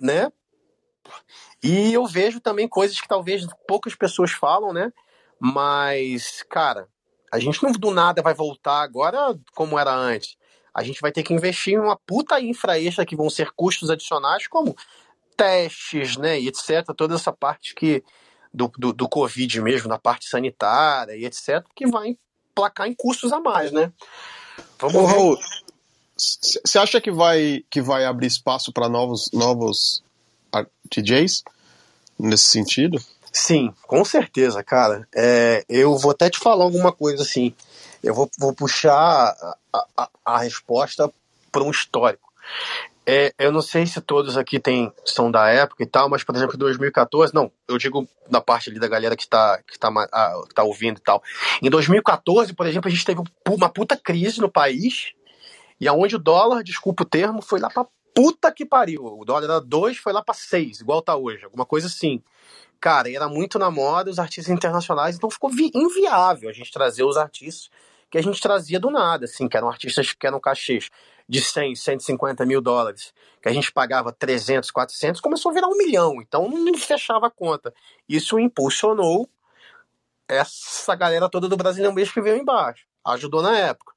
Speaker 2: né? E eu vejo também coisas que talvez poucas pessoas falam, né? Mas, cara, a gente não do nada vai voltar agora como era antes. A gente vai ter que investir em uma puta infra extra que vão ser custos adicionais, como testes, né, e etc., toda essa parte que do, do, do Covid mesmo, na parte sanitária e etc., que vai placar em custos a mais, né?
Speaker 3: Vamos Ô, Raul, você acha que vai, que vai abrir espaço para novos, novos DJs nesse sentido?
Speaker 2: Sim, com certeza, cara. É, eu vou até te falar alguma coisa assim. Eu vou, vou puxar a, a, a resposta para um histórico. É, eu não sei se todos aqui tem, são da época e tal, mas, por exemplo, em 2014, não, eu digo da parte ali da galera que está que tá, ah, tá ouvindo e tal. Em 2014, por exemplo, a gente teve uma puta crise no país, e aonde o dólar, desculpa o termo, foi lá pra puta que pariu. O dólar era 2, foi lá pra 6, igual tá hoje, alguma coisa assim. Cara, era muito na moda os artistas internacionais, então ficou inviável a gente trazer os artistas que a gente trazia do nada, assim, que eram artistas que eram cachês de 100, 150 mil dólares, que a gente pagava 300, 400, começou a virar um milhão. Então não fechava a conta. Isso impulsionou essa galera toda do Brasil mesmo que veio embaixo. Ajudou na época.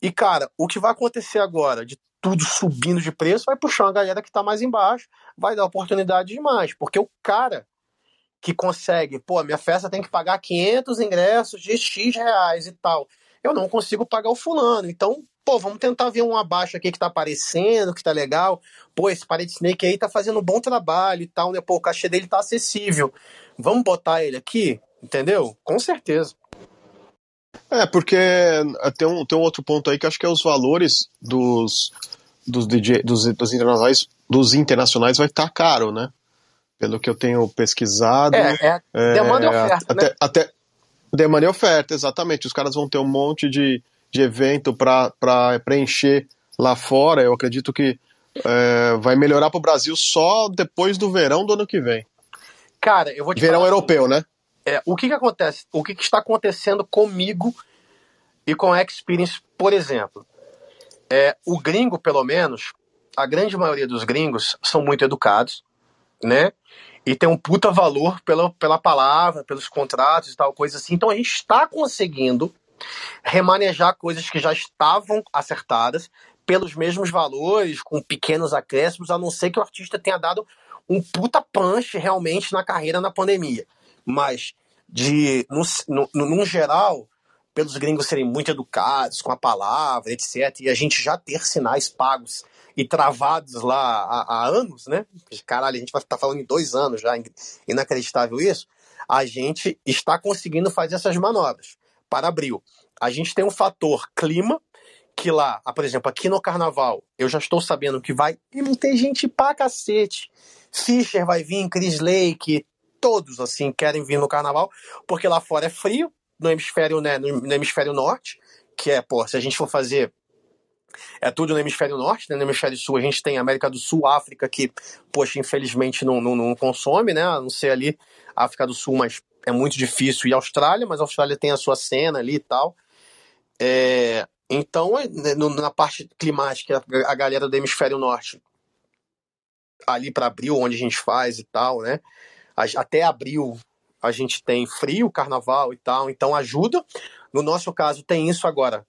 Speaker 2: E, cara, o que vai acontecer agora, de tudo subindo de preço, vai puxar uma galera que está mais embaixo, vai dar oportunidade demais. Porque o cara que consegue, pô, minha festa tem que pagar 500 ingressos de X reais e tal. Eu não consigo pagar o fulano. Então, pô, vamos tentar ver um abaixo aqui que tá aparecendo, que tá legal. Pô, esse Parede Snake aí tá fazendo um bom trabalho e tal, né? Pô, o cachê dele tá acessível. Vamos botar ele aqui, entendeu? Com certeza.
Speaker 3: É, porque tem um, tem um outro ponto aí que acho que é os valores dos, dos, DJ, dos, dos internacionais, dos internacionais vai estar tá caro, né? Pelo que eu tenho pesquisado.
Speaker 2: É, é demanda é, e oferta,
Speaker 3: até,
Speaker 2: né?
Speaker 3: até, Demanda e oferta, exatamente. Os caras vão ter um monte de, de evento para preencher lá fora. Eu acredito que é, vai melhorar para o Brasil só depois do verão do ano que vem.
Speaker 2: Cara, eu vou te
Speaker 3: Verão
Speaker 2: falar,
Speaker 3: europeu, né?
Speaker 2: É, o que, que acontece? O que, que está acontecendo comigo e com a Experience, por exemplo? É, o gringo, pelo menos, a grande maioria dos gringos são muito educados, né? E tem um puta valor pela, pela palavra, pelos contratos e tal, coisa assim. Então a gente está conseguindo remanejar coisas que já estavam acertadas pelos mesmos valores, com pequenos acréscimos, a não ser que o artista tenha dado um puta punch realmente na carreira na pandemia. Mas, de no, no, no geral, pelos gringos serem muito educados com a palavra, etc., e a gente já ter sinais pagos e travados lá há, há anos, né? Caralho, a gente vai estar falando em dois anos já, inacreditável isso. A gente está conseguindo fazer essas manobras para abril. A gente tem um fator clima, que lá, ah, por exemplo, aqui no carnaval, eu já estou sabendo que vai. E não tem gente pra cacete. Fischer vai vir, Chris Lake, todos assim querem vir no carnaval, porque lá fora é frio, no hemisfério, né, no hemisfério norte, que é, pô, se a gente for fazer é tudo no hemisfério norte, né? no hemisfério sul a gente tem América do Sul, África, que, poxa, infelizmente não, não, não consome, né? A não ser ali África do Sul, mas é muito difícil. E Austrália, mas a Austrália tem a sua cena ali e tal. É, então, é, né, na parte climática, a galera do hemisfério norte, ali para abril, onde a gente faz e tal, né? Até abril a gente tem frio, carnaval e tal, então ajuda. No nosso caso, tem isso agora.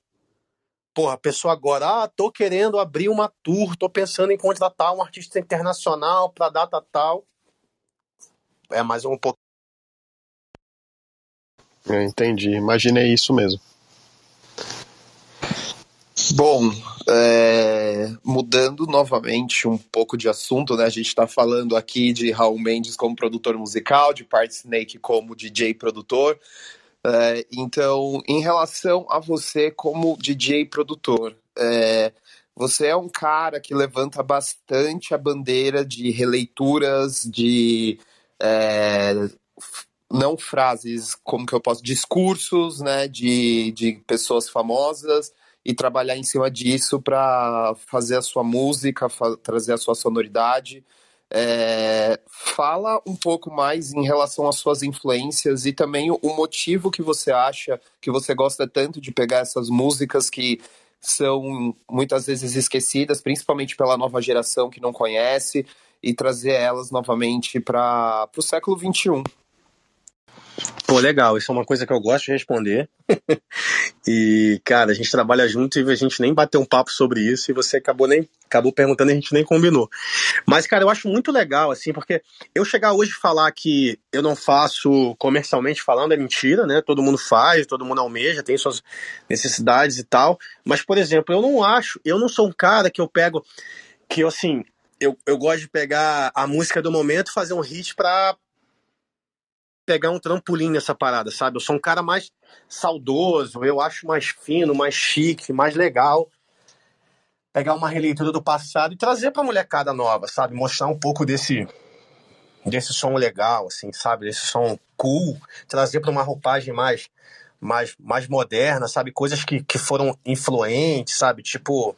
Speaker 2: Porra, a pessoa agora, ah, tô querendo abrir uma tour, tô pensando em contratar um artista internacional pra data tal. É mais um pouco.
Speaker 3: Eu entendi, imaginei isso mesmo.
Speaker 1: Bom, é, mudando novamente um pouco de assunto, né? A gente está falando aqui de Raul Mendes como produtor musical, de Part Snake como DJ produtor. É, então, em relação a você como DJ produtor, é, você é um cara que levanta bastante a bandeira de releituras, de é, não frases, como que eu posso, discursos, né, de, de pessoas famosas e trabalhar em cima disso para fazer a sua música, trazer a sua sonoridade. É, fala um pouco mais em relação às suas influências e também o motivo que você acha que você gosta tanto de pegar essas músicas que são muitas vezes esquecidas, principalmente pela nova geração que não conhece, e trazer elas novamente para o século XXI.
Speaker 2: Pô, legal, isso é uma coisa que eu gosto de responder. e, cara, a gente trabalha junto e a gente nem bateu um papo sobre isso e você acabou nem acabou perguntando e a gente nem combinou. Mas, cara, eu acho muito legal, assim, porque eu chegar hoje e falar que eu não faço comercialmente falando é mentira, né? Todo mundo faz, todo mundo almeja, tem suas necessidades e tal. Mas, por exemplo, eu não acho, eu não sou um cara que eu pego, que assim, eu, eu gosto de pegar a música do momento fazer um hit pra, pegar um trampolim nessa parada, sabe? Eu sou um cara mais saudoso, eu acho mais fino, mais chique, mais legal. Pegar uma releitura do passado e trazer pra molecada nova, sabe? Mostrar um pouco desse desse som legal, assim, sabe? Desse som cool, trazer para uma roupagem mais mais mais moderna, sabe? Coisas que, que foram influentes, sabe? Tipo,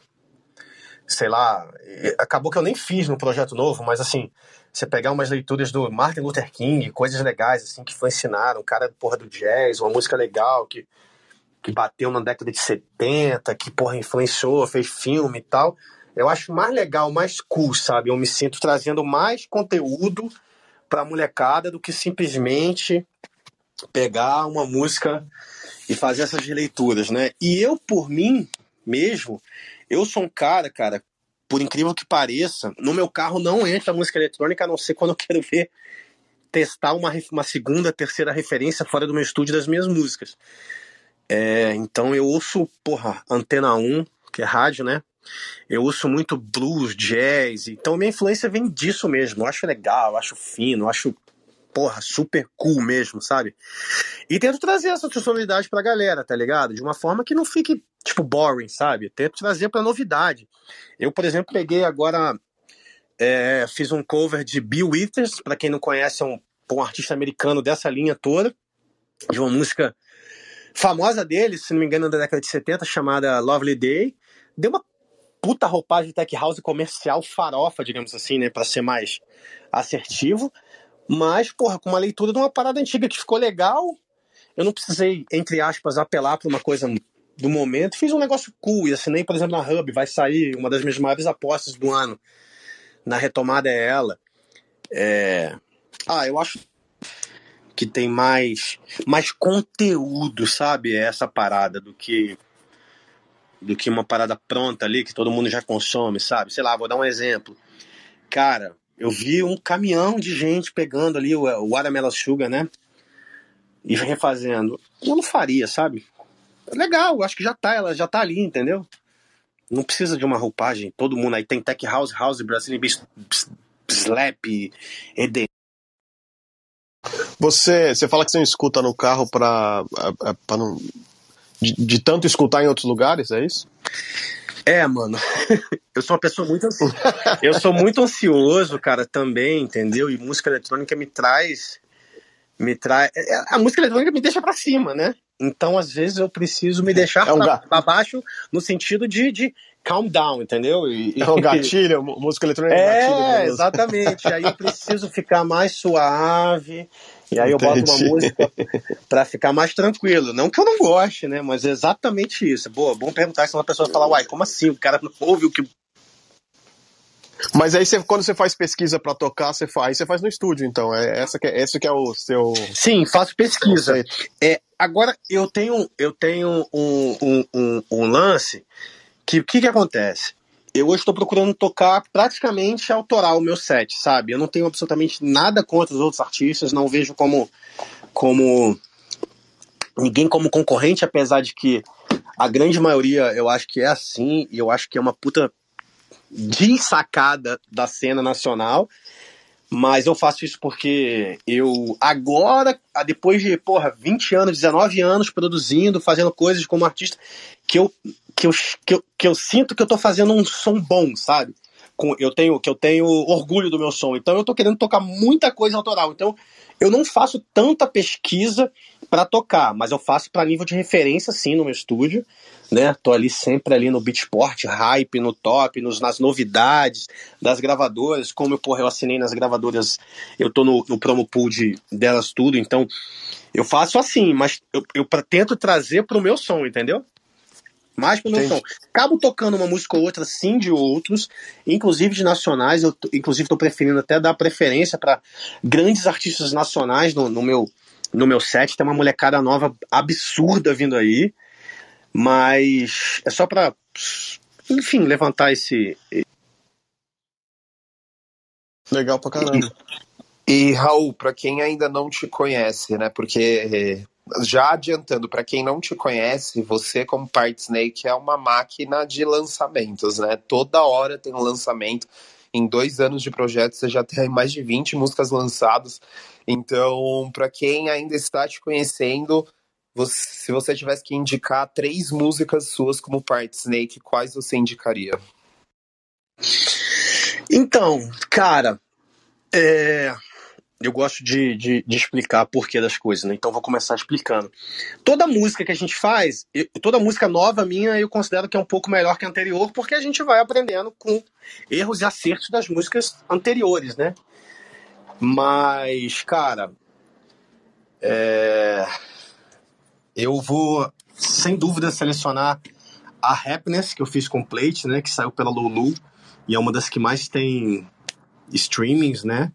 Speaker 2: sei lá, acabou que eu nem fiz no projeto novo, mas assim, você pegar umas leituras do Martin Luther King, coisas legais, assim, que influenciaram, um cara, porra, do jazz, uma música legal que, que bateu na década de 70, que, porra, influenciou, fez filme e tal. Eu acho mais legal, mais cool, sabe? Eu me sinto trazendo mais conteúdo pra molecada do que simplesmente pegar uma música e fazer essas leituras, né? E eu, por mim mesmo, eu sou um cara, cara, por incrível que pareça, no meu carro não entra música eletrônica, a não ser quando eu quero ver testar uma, uma segunda, terceira referência fora do meu estúdio das minhas músicas. É, então eu ouço, porra, Antena 1, que é rádio, né? Eu ouço muito blues, jazz, então minha influência vem disso mesmo. Eu acho legal, eu acho fino, eu acho, porra, super cool mesmo, sabe? E tento trazer essa sonoridade pra galera, tá ligado? De uma forma que não fique tipo, boring, sabe? Tento trazer pra novidade. Eu, por exemplo, peguei agora. É, fiz um cover de Bill Withers, para quem não conhece, é um, um artista americano dessa linha toda, de uma música famosa dele, se não me engano, da década de 70, chamada Lovely Day. Deu uma puta roupagem de tech house comercial farofa, digamos assim, né, para ser mais assertivo. Mas, porra, com uma leitura de uma parada antiga que ficou legal, eu não precisei, entre aspas, apelar para uma coisa do momento. Fiz um negócio cool e assinei, por exemplo, na Hub, vai sair uma das minhas maiores apostas do ano. Na retomada é ela. É... Ah, eu acho que tem mais, mais conteúdo, sabe? Essa parada do que do que uma parada pronta ali que todo mundo já consome, sabe? Sei lá, vou dar um exemplo. Cara, eu vi um caminhão de gente pegando ali o, o Watermelon Sugar, né? E refazendo. Eu não faria, sabe? Legal, acho que já tá, ela já tá ali, entendeu? Não precisa de uma roupagem, todo mundo aí tem Tech House, House, Brazilian Slap, ED.
Speaker 3: Você, você fala que você não escuta no carro para não de, de, tanto escutar em outros lugares, é isso?
Speaker 2: É, mano. Eu sou uma pessoa muito eu sou muito ansioso, cara, também, entendeu? E música eletrônica me traz me traz é, a música eletrônica me deixa para cima, né? Então, às vezes, eu preciso me deixar é um para baixo no sentido de, de calm down, entendeu?
Speaker 3: E, é um gatilho, música eletrônica
Speaker 2: é,
Speaker 3: é gatilho.
Speaker 2: É, exatamente. aí eu preciso ficar mais suave. E aí Entendi. eu boto uma música para ficar mais tranquilo. Não que eu não goste, né? Mas é exatamente isso. Boa, bom perguntar se uma pessoa fala, uai, como assim? O cara não ouve o que
Speaker 3: mas aí você, quando você faz pesquisa para tocar, você faz, você faz no estúdio, então. É essa que é, esse que é o seu.
Speaker 2: Sim, faço pesquisa. É, agora eu tenho, eu tenho um, um, um, um lance que o que, que acontece? Eu hoje estou procurando tocar praticamente autoral o meu set, sabe? Eu não tenho absolutamente nada contra os outros artistas, não vejo como como ninguém como concorrente, apesar de que a grande maioria eu acho que é assim, e eu acho que é uma puta de sacada da cena nacional. Mas eu faço isso porque eu agora, depois de, porra, 20 anos, 19 anos produzindo, fazendo coisas como artista, que eu, que eu, que eu, que eu sinto que eu tô fazendo um som bom, sabe? Com, eu tenho que eu tenho orgulho do meu som. Então eu tô querendo tocar muita coisa autoral. Então eu não faço tanta pesquisa para tocar, mas eu faço para nível de referência sim no meu estúdio, né? Tô ali sempre ali no Beatport, hype, no top, nos, nas novidades das gravadoras, como eu, porra, eu assinei nas gravadoras, eu tô no, no promo pool de, delas tudo, então eu faço assim, mas eu, eu tento trazer pro meu som, entendeu? Mais pro meu Entendi. som. Acabo tocando uma música ou outra, sim, de outros, inclusive de nacionais, eu inclusive tô preferindo até dar preferência para grandes artistas nacionais no, no meu no meu set. Tem uma molecada nova absurda vindo aí. Mas é só para, enfim, levantar esse.
Speaker 3: Legal pra caramba.
Speaker 1: E, e Raul, para quem ainda não te conhece, né? Porque já adiantando, para quem não te conhece, você como Part Snake é uma máquina de lançamentos, né? Toda hora tem um lançamento. Em dois anos de projeto, você já tem mais de 20 músicas lançadas. Então, para quem ainda está te conhecendo, você, se você tivesse que indicar três músicas suas como Part Snake, quais você indicaria?
Speaker 2: Então, cara, é... eu gosto de, de, de, explicar porquê das coisas, né? Então vou começar explicando. Toda música que a gente faz, eu, toda música nova minha, eu considero que é um pouco melhor que a anterior, porque a gente vai aprendendo com erros e acertos das músicas anteriores, né? Mas, cara, é... eu vou sem dúvida selecionar a Happiness que eu fiz com Plate, né, que saiu pela Lulu e é uma das que mais tem streamings, né?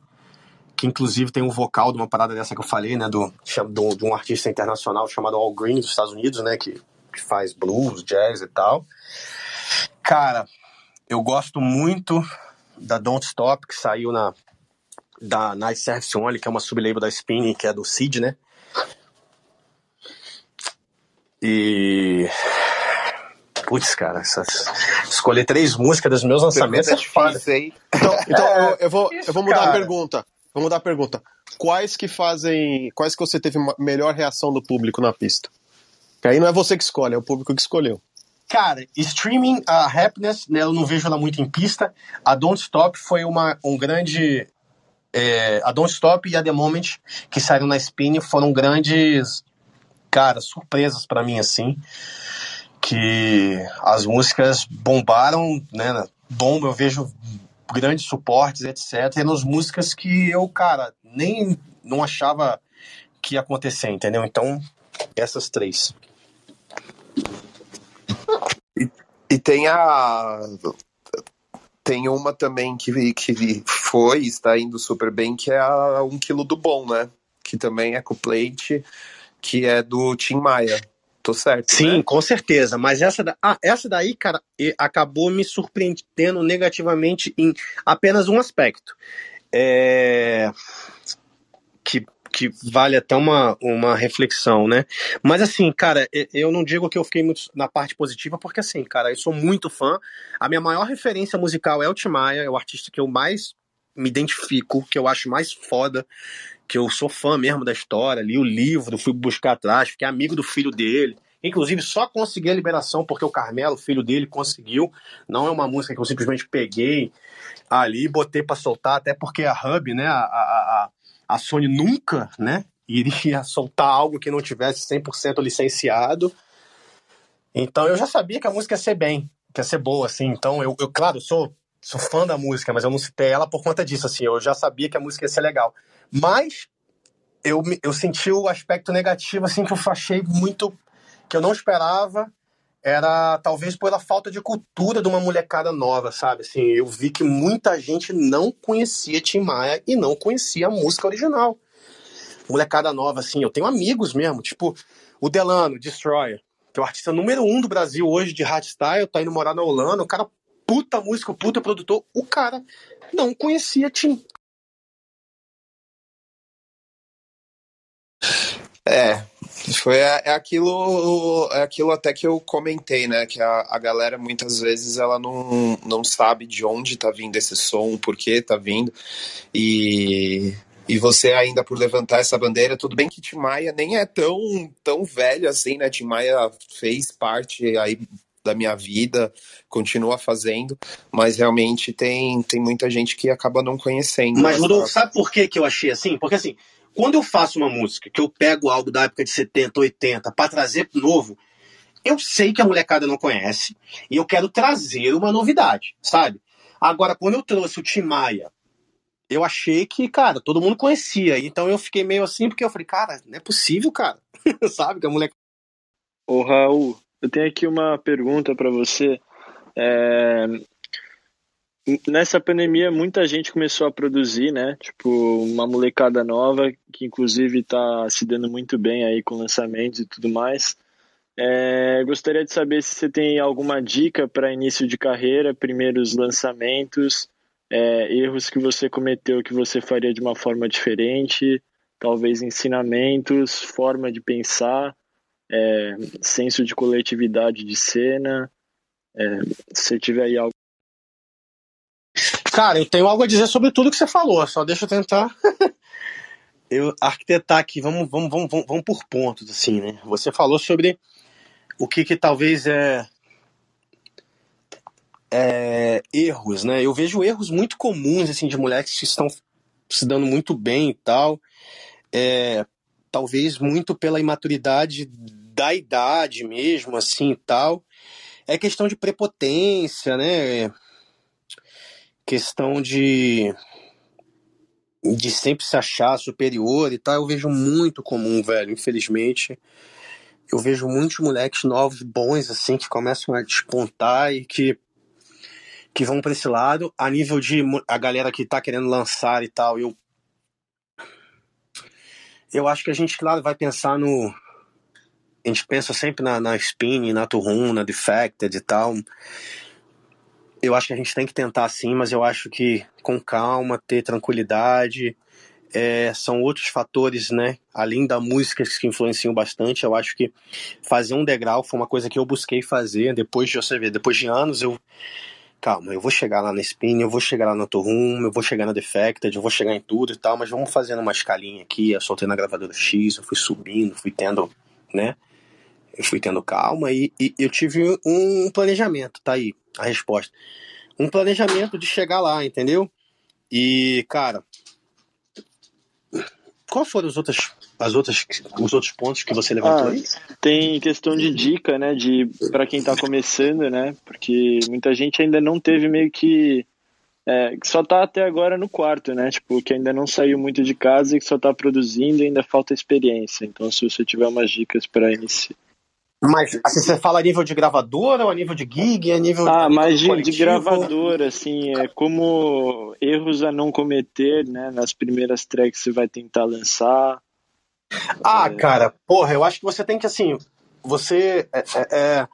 Speaker 2: Que inclusive tem um vocal de uma parada dessa que eu falei, né, do, do de um artista internacional chamado Al Green dos Estados Unidos, né, que, que faz blues, jazz e tal. Cara, eu gosto muito da Don't Stop que saiu na da Night Service Only, que é uma sublabel da Spinning, que é do Cid, né? E. Putz, cara, essas... escolher três músicas dos meus lançamentos é difícil,
Speaker 3: hein? Então, então é, eu, eu, vou, isso, eu vou mudar cara. a pergunta. Vou mudar a pergunta. Quais que fazem. Quais que você teve melhor reação do público na pista? Que aí não é você que escolhe, é o público que escolheu.
Speaker 2: Cara, streaming, a Happiness, né, eu não vejo ela muito em pista. A Don't Stop foi uma, um grande é, a Don't Stop e a The Moment, que saíram na Spin, foram grandes cara, surpresas para mim, assim, que as músicas bombaram, né? Bom, eu vejo grandes suportes, etc. E nas músicas que eu, cara, nem não achava que ia acontecer, entendeu? Então, essas três.
Speaker 1: E, e tem a. Tem uma também que, que foi, está indo super bem, que é a Um Quilo do Bom, né? Que também é com plate, que é do Tim Maia. Tô certo.
Speaker 2: Sim,
Speaker 1: né?
Speaker 2: com certeza. Mas essa, da... ah, essa daí, cara, acabou me surpreendendo negativamente em apenas um aspecto. É... Que, que vale até uma, uma reflexão, né? Mas assim, cara, eu não digo que eu fiquei muito na parte positiva, porque assim, cara, eu sou muito fã. A minha maior referência musical é o Tim Maia, é o artista que eu mais me identifico, que eu acho mais foda que eu sou fã mesmo da história, li o livro, fui buscar atrás, fiquei amigo do filho dele. Inclusive, só consegui a liberação porque o Carmelo, filho dele, conseguiu. Não é uma música que eu simplesmente peguei ali e botei para soltar, até porque a Hub, né, a, a, a Sony nunca, né, iria soltar algo que não tivesse 100% licenciado. Então eu já sabia que a música ia ser bem, que ia ser boa, assim. Então eu, eu claro, sou, sou fã da música, mas eu não citei ela por conta disso, assim. Eu já sabia que a música ia ser legal. Mas eu, eu senti o aspecto negativo, assim, que eu achei muito. que eu não esperava. Era talvez pela falta de cultura de uma molecada nova, sabe? Assim, eu vi que muita gente não conhecia Tim Maia e não conhecia a música original. Molecada nova, assim, eu tenho amigos mesmo, tipo o Delano, Destroyer, que é o artista número um do Brasil hoje de hardstyle, tá indo morar na Holanda, o cara puta música, puta produtor, o cara não conhecia Tim,
Speaker 1: É, foi é, é, aquilo é aquilo até que eu comentei, né? Que a, a galera muitas vezes ela não, não sabe de onde tá vindo esse som, por que tá vindo. E, e você ainda por levantar essa bandeira, tudo bem que Tim Maia nem é tão, tão velho assim, né? Tim Maia fez parte aí da minha vida, continua fazendo, mas realmente tem, tem muita gente que acaba não conhecendo.
Speaker 2: Mas, Rodolfo, sabe por que, que eu achei assim? Porque assim, quando eu faço uma música, que eu pego algo da época de 70, 80, para trazer novo, eu sei que a molecada não conhece e eu quero trazer uma novidade, sabe? Agora, quando eu trouxe o Tim Maia, eu achei que, cara, todo mundo conhecia. Então eu fiquei meio assim, porque eu falei, cara, não é possível, cara. sabe? Que a molecada.
Speaker 4: Ô, Raul, eu tenho aqui uma pergunta para você. É, Nessa pandemia, muita gente começou a produzir, né? Tipo, uma molecada nova, que inclusive tá se dando muito bem aí com lançamentos e tudo mais. É, gostaria de saber se você tem alguma dica para início de carreira, primeiros lançamentos, é, erros que você cometeu que você faria de uma forma diferente, talvez ensinamentos, forma de pensar, é, senso de coletividade de cena. É, se tiver aí algo
Speaker 2: Cara, eu tenho algo a dizer sobre tudo que você falou, só deixa eu tentar eu arquitetar aqui, vamos, vamos, vamos, vamos, por pontos, assim, né? Você falou sobre o que, que talvez é, é, erros, né? Eu vejo erros muito comuns, assim, de mulheres que estão se dando muito bem e tal, é, talvez muito pela imaturidade da idade mesmo, assim, e tal, é questão de prepotência, né? Questão de de sempre se achar superior e tal, eu vejo muito comum, velho, infelizmente. Eu vejo muitos moleques novos, bons, assim, que começam a despontar e que, que vão para esse lado. A nível de a galera que tá querendo lançar e tal, eu. Eu acho que a gente, claro, vai pensar no. A gente pensa sempre na, na Spin, na Turrum, na Defected e tal eu acho que a gente tem que tentar sim, mas eu acho que com calma, ter tranquilidade, é, são outros fatores, né? Além da música que influenciam bastante, eu acho que fazer um degrau foi uma coisa que eu busquei fazer depois de você ver, depois de anos eu calma, eu vou chegar lá na Spin, eu vou chegar lá na Torrum, eu vou chegar na Defected, eu vou chegar em tudo e tal, mas vamos fazendo uma escalinha aqui, eu soltei na gravadora X, eu fui subindo, fui tendo, né? Eu fui tendo calma e, e eu tive um planejamento, tá aí a resposta. Um planejamento de chegar lá, entendeu? E, cara, qual foram as outras as outras, os outros pontos que você levantou
Speaker 4: ah,
Speaker 2: aí?
Speaker 4: Tem questão de dica, né, de para quem está começando, né, porque muita gente ainda não teve meio que é, que só tá até agora no quarto, né? Tipo, que ainda não saiu muito de casa e que só tá produzindo e ainda falta experiência. Então, se você tiver umas dicas para iniciar.
Speaker 2: Mas assim, você fala a nível de gravadora ou a nível de gig, a nível
Speaker 4: Ah,
Speaker 2: de,
Speaker 4: mais de, de gravadora, assim, é como erros a não cometer, né? Nas primeiras tracks que você vai tentar lançar.
Speaker 2: Ah, é... cara, porra, eu acho que você tem que, assim, você é, é, é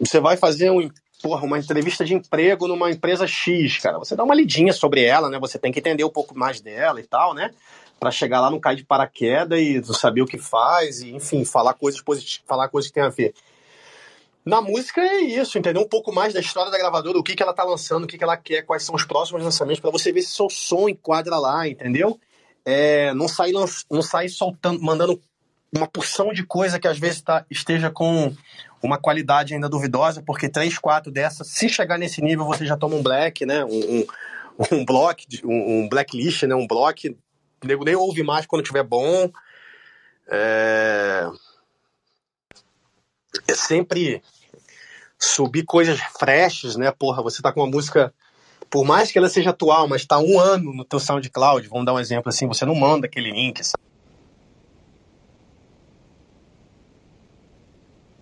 Speaker 2: você vai fazer um, porra, uma entrevista de emprego numa empresa X, cara. Você dá uma lidinha sobre ela, né? Você tem que entender um pouco mais dela e tal, né? Para chegar lá não cair de paraquedas e saber o que faz, e enfim, falar coisas positivas, falar coisas que tem a ver. Na música é isso, entendeu? Um pouco mais da história da gravadora, o que, que ela tá lançando, o que, que ela quer, quais são os próximos lançamentos, para você ver se seu som enquadra lá, entendeu? É, não sair não sair soltando, mandando uma porção de coisa que às vezes tá, esteja com uma qualidade ainda duvidosa, porque três, quatro dessas, se chegar nesse nível, você já toma um black, né? Um, um, um block, um, um blacklist, né? Um block nego nem ouve mais quando tiver bom. É, é sempre subir coisas freshes, né? Porra, você tá com uma música, por mais que ela seja atual, mas tá um ano no teu SoundCloud, vamos dar um exemplo assim, você não manda aquele link. Assim.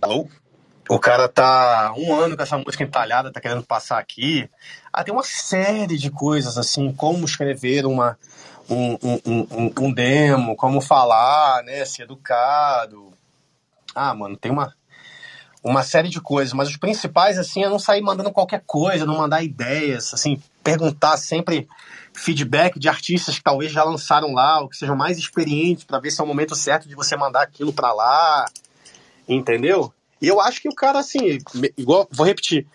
Speaker 2: Alô? O cara tá um ano com essa música entalhada, tá querendo passar aqui. Ah, tem uma série de coisas assim, como escrever uma um, um, um, um demo, como falar, né, ser educado. Ah, mano, tem uma, uma série de coisas, mas os principais, assim, é não sair mandando qualquer coisa, não mandar ideias, assim, perguntar sempre feedback de artistas que talvez já lançaram lá, ou que sejam mais experientes, para ver se é o momento certo de você mandar aquilo para lá, entendeu? E eu acho que o cara, assim, igual, vou repetir,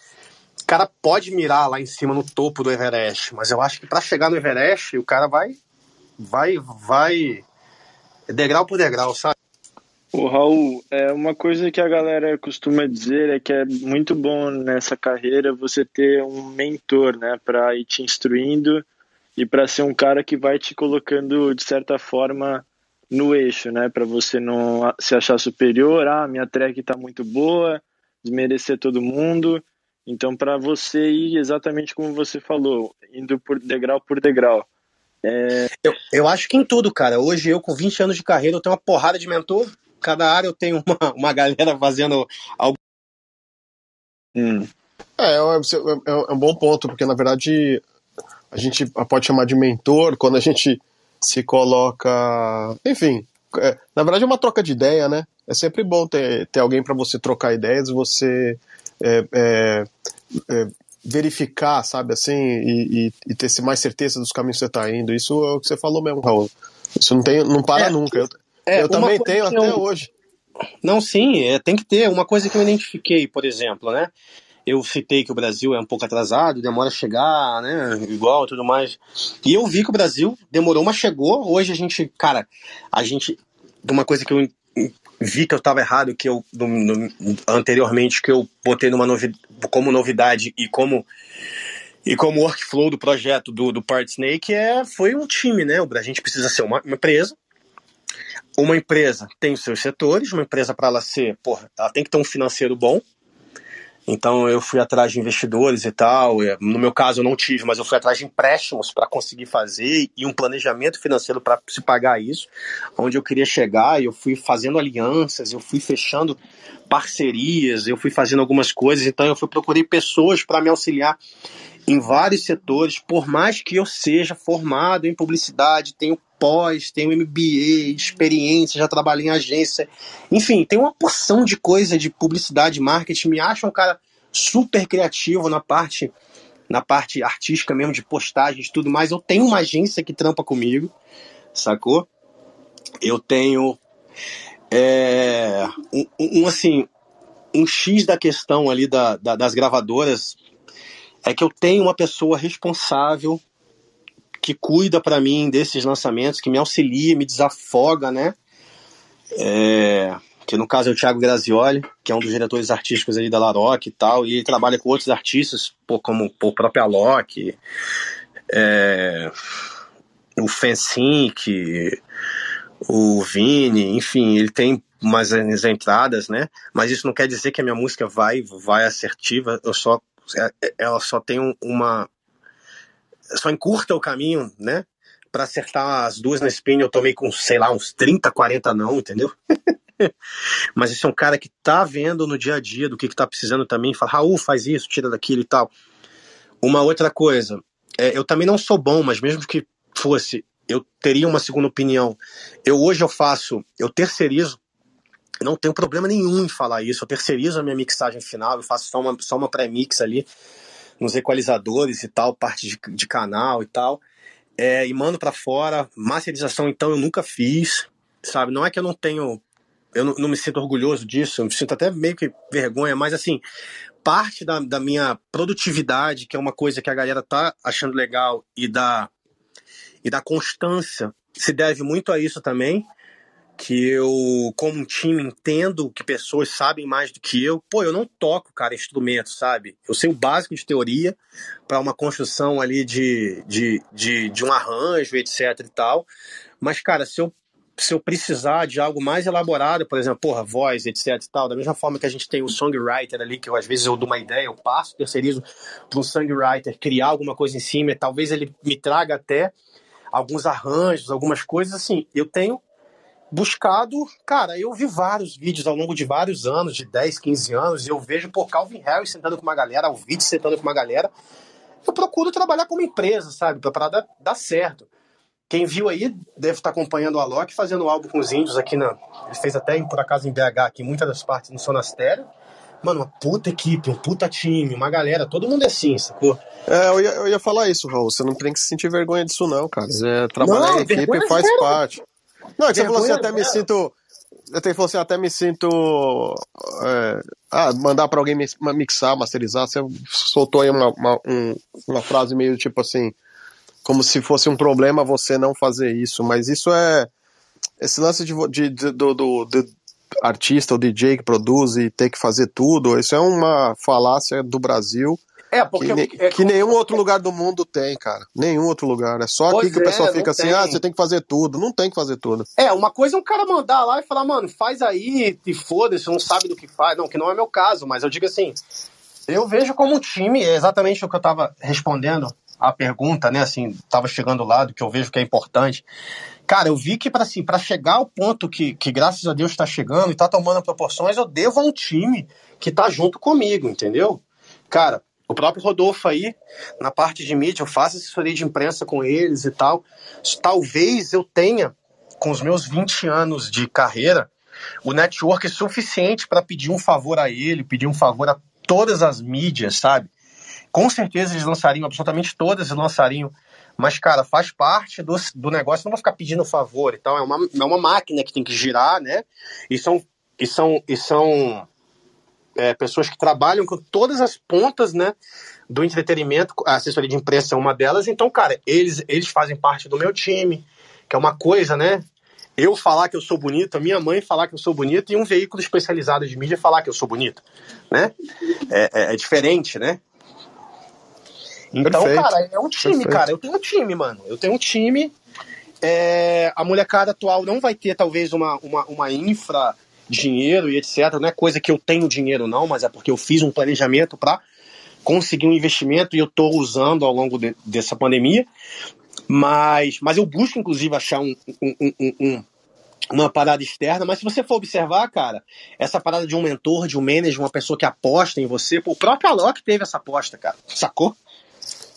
Speaker 2: o cara pode mirar lá em cima no topo do Everest, mas eu acho que para chegar no Everest, o cara vai vai, vai degrau por degrau, sabe?
Speaker 4: O Raul, é uma coisa que a galera costuma dizer é que é muito bom nessa carreira você ter um mentor, né, para ir te instruindo e para ser um cara que vai te colocando de certa forma no eixo, né, para você não se achar superior, ah, minha track está muito boa, desmerecer todo mundo. Então, para você ir exatamente como você falou, indo por degrau por degrau.
Speaker 2: É... Eu, eu acho que em tudo, cara. Hoje eu, com 20 anos de carreira, eu tenho uma porrada de mentor. Cada área eu tenho uma, uma galera fazendo algo.
Speaker 3: Hum. É, é, é, é um bom ponto, porque na verdade a gente pode chamar de mentor quando a gente se coloca. Enfim, é, na verdade é uma troca de ideia, né? É sempre bom ter, ter alguém para você trocar ideias, você é, é, é, verificar, sabe, assim, e, e, e, ter mais certeza dos caminhos que você está indo. Isso é o que você falou mesmo, Raul. Isso não, tem, não para é, nunca. Eu, é, eu também tenho até eu... hoje.
Speaker 2: Não, sim, é, tem que ter. Uma coisa que eu identifiquei, por exemplo, né? Eu citei que o Brasil é um pouco atrasado, demora a chegar, né? Igual tudo mais. E eu vi que o Brasil demorou, mas chegou. Hoje a gente, cara, a gente. Uma coisa que eu vi que eu estava errado, que eu no, no, anteriormente que eu botei numa novi, como novidade e como e como workflow do projeto do, do Part Snake é foi um time, né? A gente precisa ser uma, uma empresa. Uma empresa tem os seus setores, uma empresa para ela ser, porra, ela tem que ter um financeiro bom, então eu fui atrás de investidores e tal. No meu caso eu não tive, mas eu fui atrás de empréstimos para conseguir fazer e um planejamento financeiro para se pagar isso, onde eu queria chegar. Eu fui fazendo alianças, eu fui fechando parcerias, eu fui fazendo algumas coisas. Então eu fui procurei pessoas para me auxiliar em vários setores, por mais que eu seja formado em publicidade, tenho pós, tenho MBA, experiência, já trabalhei em agência, enfim, tem uma porção de coisa de publicidade, marketing, me acho um cara super criativo na parte na parte artística mesmo, de postagens e tudo mais. Eu tenho uma agência que trampa comigo, sacou? Eu tenho é, um, um, assim, um X da questão ali da, da, das gravadoras é que eu tenho uma pessoa responsável que cuida para mim desses lançamentos, que me auxilia, me desafoga, né? É, que no caso é o Thiago Grazioli, que é um dos diretores artísticos ali da Laroque e tal, e ele trabalha com outros artistas, pô, como pô, o próprio Alok, é, o Fensink, o Vini, enfim, ele tem umas entradas, né? Mas isso não quer dizer que a minha música vai vai assertiva, eu só é, ela só tem uma só encurta o caminho, né? Para acertar as duas na spin, eu tomei com, sei lá, uns 30, 40 não, entendeu? Mas esse é um cara que tá vendo no dia a dia do que, que tá precisando também, fala, Raul, faz isso, tira daquilo e tal. Uma outra coisa, é, eu também não sou bom, mas mesmo que fosse, eu teria uma segunda opinião. Eu hoje eu faço, eu terceirizo, não tenho problema nenhum em falar isso, eu terceirizo a minha mixagem final, eu faço só uma, só uma pré-mix ali, nos equalizadores e tal, parte de, de canal e tal, é, e mando para fora. Masterização, então, eu nunca fiz, sabe? Não é que eu não tenho eu não, não, me sinto orgulhoso disso, eu me sinto até meio que vergonha, mas assim, parte da, da minha produtividade, que é uma coisa que a galera tá achando legal, e da, e da constância, se deve muito a isso também, que eu, como um time, entendo que pessoas sabem mais do que eu. Pô, eu não toco, cara, instrumento, sabe? Eu sei o básico de teoria para uma construção ali de, de, de, de um arranjo, etc e tal. Mas, cara, se eu se eu precisar de algo mais elaborado, por exemplo, porra, voz, etc e tal, da mesma forma que a gente tem o songwriter ali, que eu, às vezes eu dou uma ideia, eu passo, terceirizo para um songwriter criar alguma coisa em cima, talvez ele me traga até alguns arranjos, algumas coisas assim. Eu tenho buscado, cara, eu vi vários vídeos ao longo de vários anos, de 10, 15 anos, e eu vejo, por Calvin Harris sentando com uma galera, o vídeo sentando com uma galera. Eu procuro trabalhar como empresa, sabe, pra parada dar certo. Quem viu aí deve estar acompanhando o Alok fazendo um álbum com os índios aqui na. Ele fez até, por acaso, em BH, aqui, muitas das partes no Sonastério. Mano, uma puta equipe, um puta time, uma galera, todo mundo é assim, sacou?
Speaker 3: É, eu ia, eu ia falar isso, Raul. Você não tem que se sentir vergonha disso, não, cara. É, trabalhar não, em equipe faz zero. parte. Não, é que você falou assim, até me sinto. Até falou assim, até me sinto. É, ah, mandar pra alguém mixar, masterizar. Você soltou aí uma, uma, um, uma frase meio tipo assim como se fosse um problema você não fazer isso, mas isso é esse lance de, de, de do, do, do, artista ou DJ que produz e ter que fazer tudo, isso é uma falácia do Brasil. É, porque que, é, que nenhum outro lugar do mundo tem, cara. Nenhum outro lugar. É só aqui que o pessoal é, fica assim, tem. ah, você tem que fazer tudo. Não tem que fazer tudo.
Speaker 2: É, uma coisa é um cara mandar lá e falar, mano, faz aí e foda-se, não sabe do que faz. Não, que não é meu caso, mas eu digo assim, eu vejo como um time, é exatamente o que eu tava respondendo a pergunta, né? Assim, tava chegando lá do que eu vejo que é importante. Cara, eu vi que para assim, para chegar ao ponto que, que graças a Deus está chegando e está tomando proporções, eu devo a um time que tá junto comigo, entendeu? Cara, o próprio Rodolfo aí, na parte de mídia, eu faço assessoria de imprensa com eles e tal. Talvez eu tenha, com os meus 20 anos de carreira, o network suficiente para pedir um favor a ele, pedir um favor a todas as mídias, sabe? Com certeza eles lançariam, absolutamente todas eles lançariam. Mas, cara, faz parte do, do negócio, não vou ficar pedindo favor e tal. É uma, é uma máquina que tem que girar, né? E são, e são, e são é, pessoas que trabalham com todas as pontas, né? Do entretenimento, a assessoria de imprensa é uma delas. Então, cara, eles, eles fazem parte do meu time, que é uma coisa, né? Eu falar que eu sou bonito, a minha mãe falar que eu sou bonito e um veículo especializado de mídia falar que eu sou bonito, né? É, é, é diferente, né? Então, Perfeito. cara, é um time, Perfeito. cara. Eu tenho um time, mano. Eu tenho um time. É, a molecada atual não vai ter, talvez, uma, uma, uma infra dinheiro e etc. Não é coisa que eu tenho dinheiro, não, mas é porque eu fiz um planejamento para conseguir um investimento e eu estou usando ao longo de, dessa pandemia. Mas, mas eu busco, inclusive, achar um, um, um, um uma parada externa, mas se você for observar, cara, essa parada de um mentor, de um manager, uma pessoa que aposta em você, pô, o próprio Alok teve essa aposta, cara, sacou?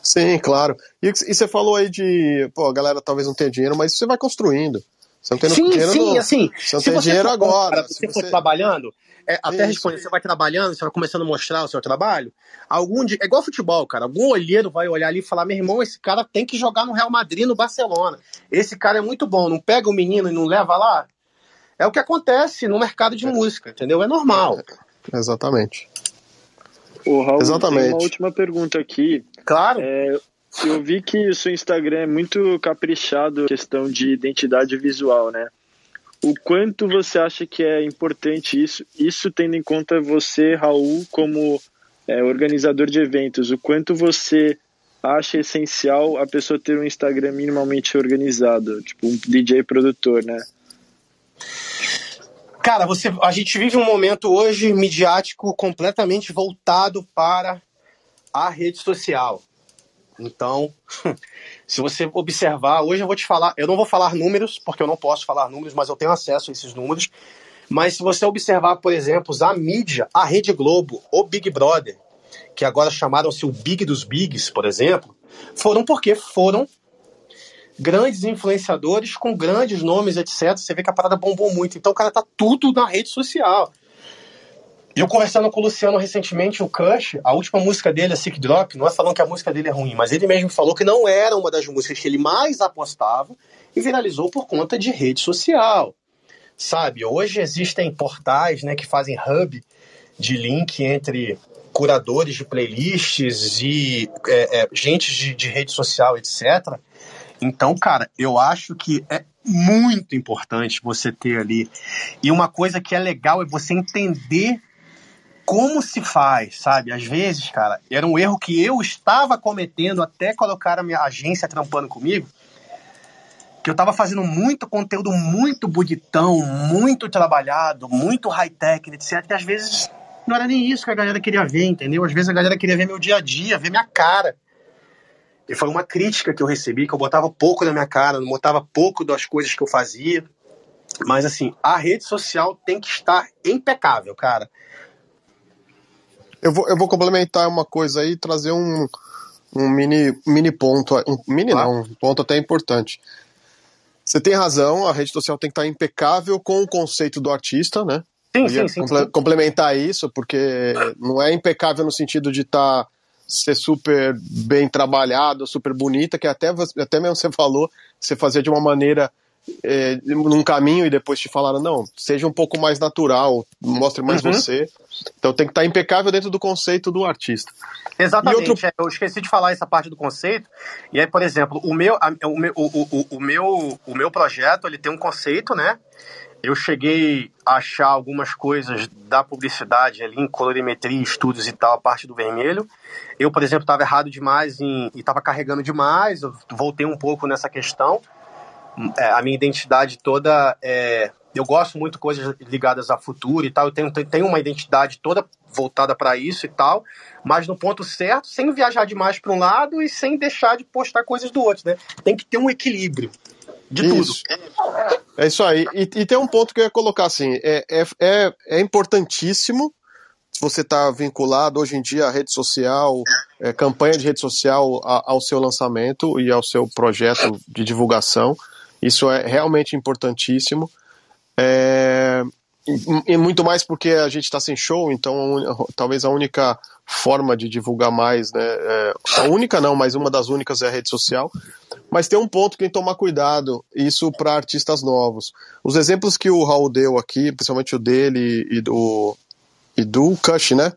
Speaker 3: Sim, claro. E, e, você falou aí de, pô, a galera talvez não tenha dinheiro, mas você vai construindo. Você não tem
Speaker 2: sim,
Speaker 3: dinheiro
Speaker 2: sim,
Speaker 3: no,
Speaker 2: assim.
Speaker 3: Você não tem dinheiro for, agora.
Speaker 2: Cara, se você, for trabalhando, é, até responder, você vai trabalhando, você vai começando a mostrar o seu trabalho. Algum dia, é igual futebol, cara. Algum olheiro vai olhar ali e falar: meu irmão, esse cara tem que jogar no Real Madrid, no Barcelona. Esse cara é muito bom. Não pega o menino e não leva lá. É o que acontece no mercado de é. música, entendeu? É normal.
Speaker 3: É, exatamente.
Speaker 4: O Raul, Exatamente. tem uma última pergunta aqui.
Speaker 2: Claro.
Speaker 4: É, eu vi que o seu Instagram é muito caprichado questão de identidade visual, né? O quanto você acha que é importante isso, isso tendo em conta você, Raul, como é, organizador de eventos, o quanto você acha essencial a pessoa ter um Instagram minimamente organizado, tipo um DJ produtor, né?
Speaker 2: Cara, você, a gente vive um momento hoje midiático completamente voltado para a rede social. Então, se você observar, hoje eu vou te falar, eu não vou falar números, porque eu não posso falar números, mas eu tenho acesso a esses números. Mas se você observar, por exemplo, a mídia, a Rede Globo, o Big Brother, que agora chamaram-se o Big dos Bigs, por exemplo, foram porque foram grandes influenciadores com grandes nomes, etc. Você vê que a parada bombou muito. Então o cara tá tudo na rede social. Eu conversando com o Luciano recentemente, o Cush, a última música dele, a Sick Drop, não é falando que a música dele é ruim, mas ele mesmo falou que não era uma das músicas que ele mais apostava e viralizou por conta de rede social. Sabe, hoje existem portais né, que fazem hub de link entre curadores de playlists e é, é, gente de, de rede social, etc. Então, cara, eu acho que é muito importante você ter ali. E uma coisa que é legal é você entender como se faz, sabe? Às vezes, cara, era um erro que eu estava cometendo até colocar a minha agência trampando comigo, que eu estava fazendo muito conteúdo muito bonitão, muito trabalhado, muito high-tech, etc. E às vezes não era nem isso que a galera queria ver, entendeu? Às vezes a galera queria ver meu dia a dia, ver minha cara. E foi uma crítica que eu recebi, que eu botava pouco na minha cara, não botava pouco das coisas que eu fazia. Mas assim, a rede social tem que estar impecável, cara.
Speaker 3: Eu vou, eu vou complementar uma coisa aí, trazer um, um mini, mini ponto, um mini ah. não, um ponto até importante. Você tem razão, a rede social tem que estar impecável com o conceito do artista, né?
Speaker 2: Sim, sim, sim,
Speaker 3: comple sim, Complementar isso, porque não é impecável no sentido de estar tá, ser super bem trabalhado, super bonita, que até, até mesmo você falou, você fazia de uma maneira é, num caminho e depois te falaram, não, seja um pouco mais natural, mostre mais uhum. você. Então tem que estar tá impecável dentro do conceito do artista.
Speaker 2: Exatamente, outro... É, eu esqueci de falar essa parte do conceito. E aí, por exemplo, o meu, a, o, meu, o, o, o, meu, o meu projeto ele tem um conceito, né? Eu cheguei a achar algumas coisas da publicidade ali em colorimetria, estudos e tal, a parte do vermelho. Eu, por exemplo, estava errado demais em, e estava carregando demais. Eu voltei um pouco nessa questão. É, a minha identidade toda é, eu gosto muito de coisas ligadas a futuro e tal. Eu tenho, tenho uma identidade toda voltada para isso e tal, mas no ponto certo, sem viajar demais para um lado e sem deixar de postar coisas do outro, né? Tem que ter um equilíbrio de
Speaker 3: isso. tudo. É isso aí. E, e, tem um ponto que eu ia colocar assim: é, é, é, é importantíssimo se você está vinculado hoje em dia à rede social, é, campanha de rede social a, ao seu lançamento e ao seu projeto de divulgação. Isso é realmente importantíssimo. É, e muito mais porque a gente está sem show, então talvez a única forma de divulgar mais, né? É, a única não, mas uma das únicas é a rede social. Mas tem um ponto que tem que tomar cuidado, isso para artistas novos. Os exemplos que o Raul deu aqui, principalmente o dele e do, e do Kush, né?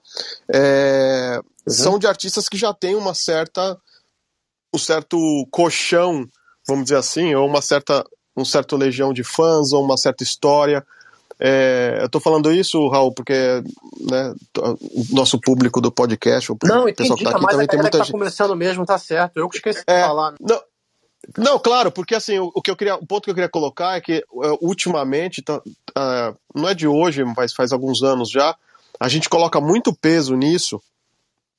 Speaker 3: É, uhum. São de artistas que já têm uma certa. um certo colchão, vamos dizer assim, ou uma certa um certo legião de fãs ou uma certa história. É, eu estou falando isso, Raul, porque né, o nosso público do podcast, o
Speaker 2: não, pessoal que está aqui também tem muita tá gente. começando mesmo, tá certo. Eu que esqueci é, de falar.
Speaker 3: Não, não, claro, porque assim, o, o, que eu queria, o ponto que eu queria colocar é que uh, ultimamente, tá, uh, não é de hoje, mas faz alguns anos já, a gente coloca muito peso nisso,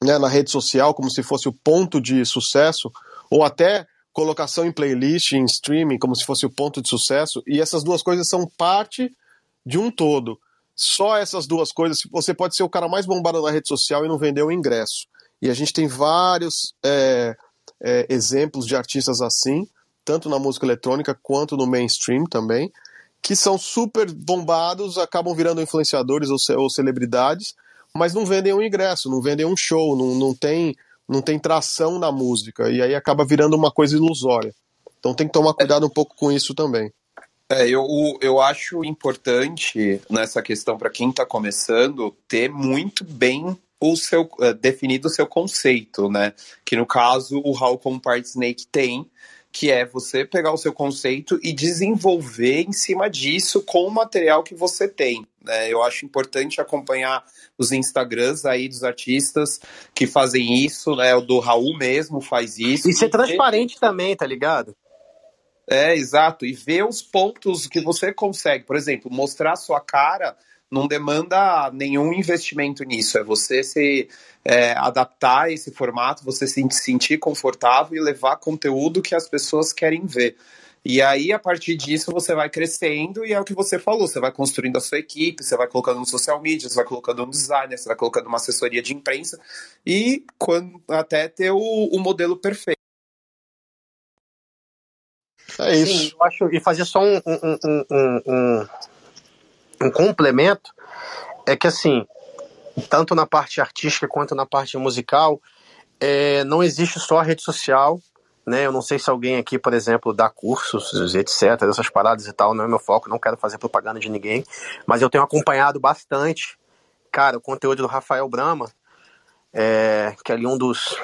Speaker 3: né, na rede social, como se fosse o ponto de sucesso, ou até colocação em playlist, em streaming, como se fosse o ponto de sucesso, e essas duas coisas são parte de um todo. Só essas duas coisas, você pode ser o cara mais bombado na rede social e não vender o ingresso. E a gente tem vários é, é, exemplos de artistas assim, tanto na música eletrônica quanto no mainstream também, que são super bombados, acabam virando influenciadores ou, ou celebridades, mas não vendem um ingresso, não vendem um show, não, não tem não tem tração na música, e aí acaba virando uma coisa ilusória. Então tem que tomar cuidado um pouco com isso também.
Speaker 1: É, eu, eu acho importante nessa questão para quem está começando ter muito bem o seu uh, definido o seu conceito, né? Que no caso o How Part Snake tem, que é você pegar o seu conceito e desenvolver em cima disso com o material que você tem. Né? Eu acho importante acompanhar os Instagrams aí dos artistas que fazem isso, né? O do Raul mesmo faz isso.
Speaker 2: E ser transparente também, tá ligado?
Speaker 1: É, exato. E ver os pontos que você consegue. Por exemplo, mostrar sua cara não demanda nenhum investimento nisso. É você se é, adaptar a esse formato, você se sentir confortável e levar conteúdo que as pessoas querem ver. E aí, a partir disso, você vai crescendo e é o que você falou, você vai construindo a sua equipe, você vai colocando no social media, você vai colocando um designer, você vai colocando uma assessoria de imprensa e quando, até ter o, o modelo perfeito.
Speaker 2: É isso. Sim, eu acho, e fazer só um, um, um, um, um complemento, é que assim, tanto na parte artística quanto na parte musical, é, não existe só a rede social, né? Eu não sei se alguém aqui, por exemplo, dá cursos, etc, essas paradas e tal, não é meu foco, não quero fazer propaganda de ninguém, mas eu tenho acompanhado bastante, cara, o conteúdo do Rafael Brama, é, que é ali um dos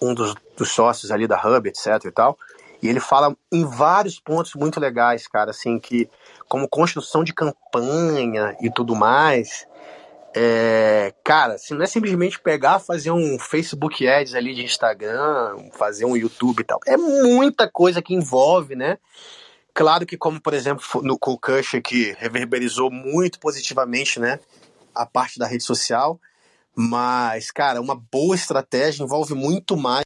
Speaker 2: um dos, dos sócios ali da Hub, etc e tal, e ele fala em vários pontos muito legais, cara, assim, que como construção de campanha e tudo mais, é, cara, se não é simplesmente pegar, fazer um Facebook Ads ali de Instagram, fazer um YouTube e tal, é muita coisa que envolve, né? Claro que, como por exemplo no Concussion, que reverberizou muito positivamente, né? A parte da rede social, mas, cara, uma boa estratégia envolve muito mais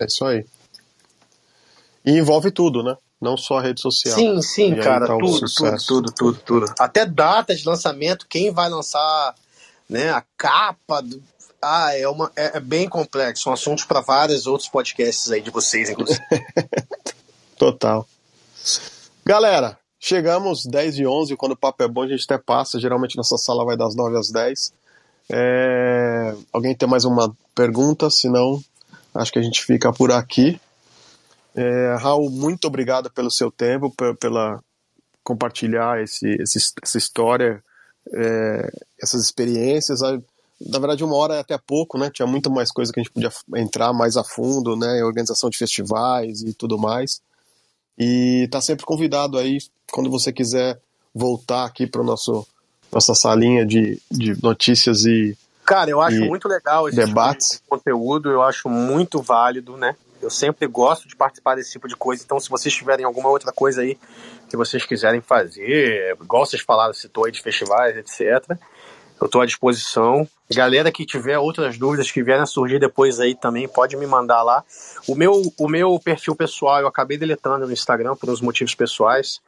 Speaker 3: É isso aí. E envolve tudo, né? Não só a rede social.
Speaker 2: Sim, sim, cara, tá tudo, tudo, tudo, tudo, tudo. Até data de lançamento, quem vai lançar, né, a capa do... Ah, é, uma, é, é bem complexo, são assuntos para vários outros podcasts aí de vocês, inclusive.
Speaker 3: Total. Galera, chegamos 10 e 11, quando o papo é bom a gente até passa, geralmente nossa sala vai das 9 às 10. É... Alguém tem mais uma pergunta? Se não, Acho que a gente fica por aqui. É, Raul, muito obrigado pelo seu tempo, pela compartilhar esse, esse essa história, é, essas experiências. Na verdade, uma hora é até pouco, né? Tinha muito mais coisa que a gente podia entrar mais a fundo, né? Organização de festivais e tudo mais. E tá sempre convidado aí, quando você quiser voltar aqui para nosso nossa salinha de, de notícias e
Speaker 2: Cara, eu acho muito legal esse
Speaker 3: debates.
Speaker 2: Tipo de conteúdo, eu acho muito válido, né? Eu sempre gosto de participar desse tipo de coisa, então se vocês tiverem alguma outra coisa aí que vocês quiserem fazer, igual vocês falaram, citou aí de festivais, etc., eu estou à disposição. Galera que tiver outras dúvidas que vierem a surgir depois aí também, pode me mandar lá. O meu, o meu perfil pessoal eu acabei deletando no Instagram por uns motivos pessoais,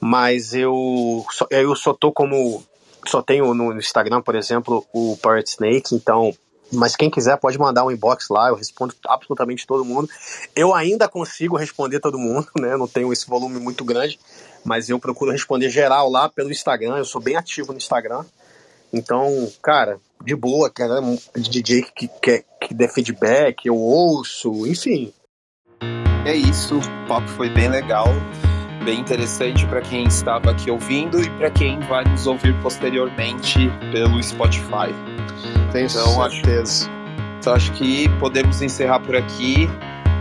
Speaker 2: mas eu, eu só tô como só tenho no Instagram, por exemplo, o Pirate Snake, então. Mas quem quiser pode mandar um inbox lá, eu respondo absolutamente todo mundo. Eu ainda consigo responder todo mundo, né? Não tenho esse volume muito grande, mas eu procuro responder geral lá pelo Instagram. Eu sou bem ativo no Instagram. Então, cara, de boa, cara, DJ que, que, que dê feedback, eu ouço, enfim.
Speaker 1: É isso, o papo foi bem legal bem interessante para quem estava aqui ouvindo e para quem vai nos ouvir posteriormente pelo Spotify.
Speaker 3: Tenho então, certeza.
Speaker 1: Acho, então acho que podemos encerrar por aqui.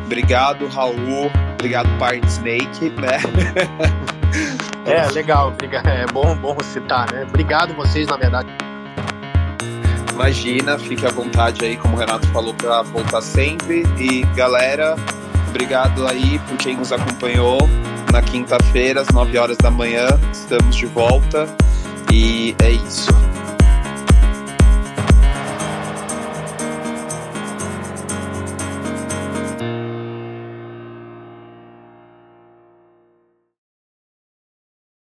Speaker 1: Obrigado, Raul. Obrigado, Part Snake, né?
Speaker 2: é, legal. É bom, bom citar, né? Obrigado vocês, na verdade.
Speaker 1: Imagina, fique à vontade aí, como o Renato falou, para voltar sempre. E galera, obrigado aí por quem nos acompanhou na quinta-feira, às 9 horas da manhã. Estamos de volta e é isso.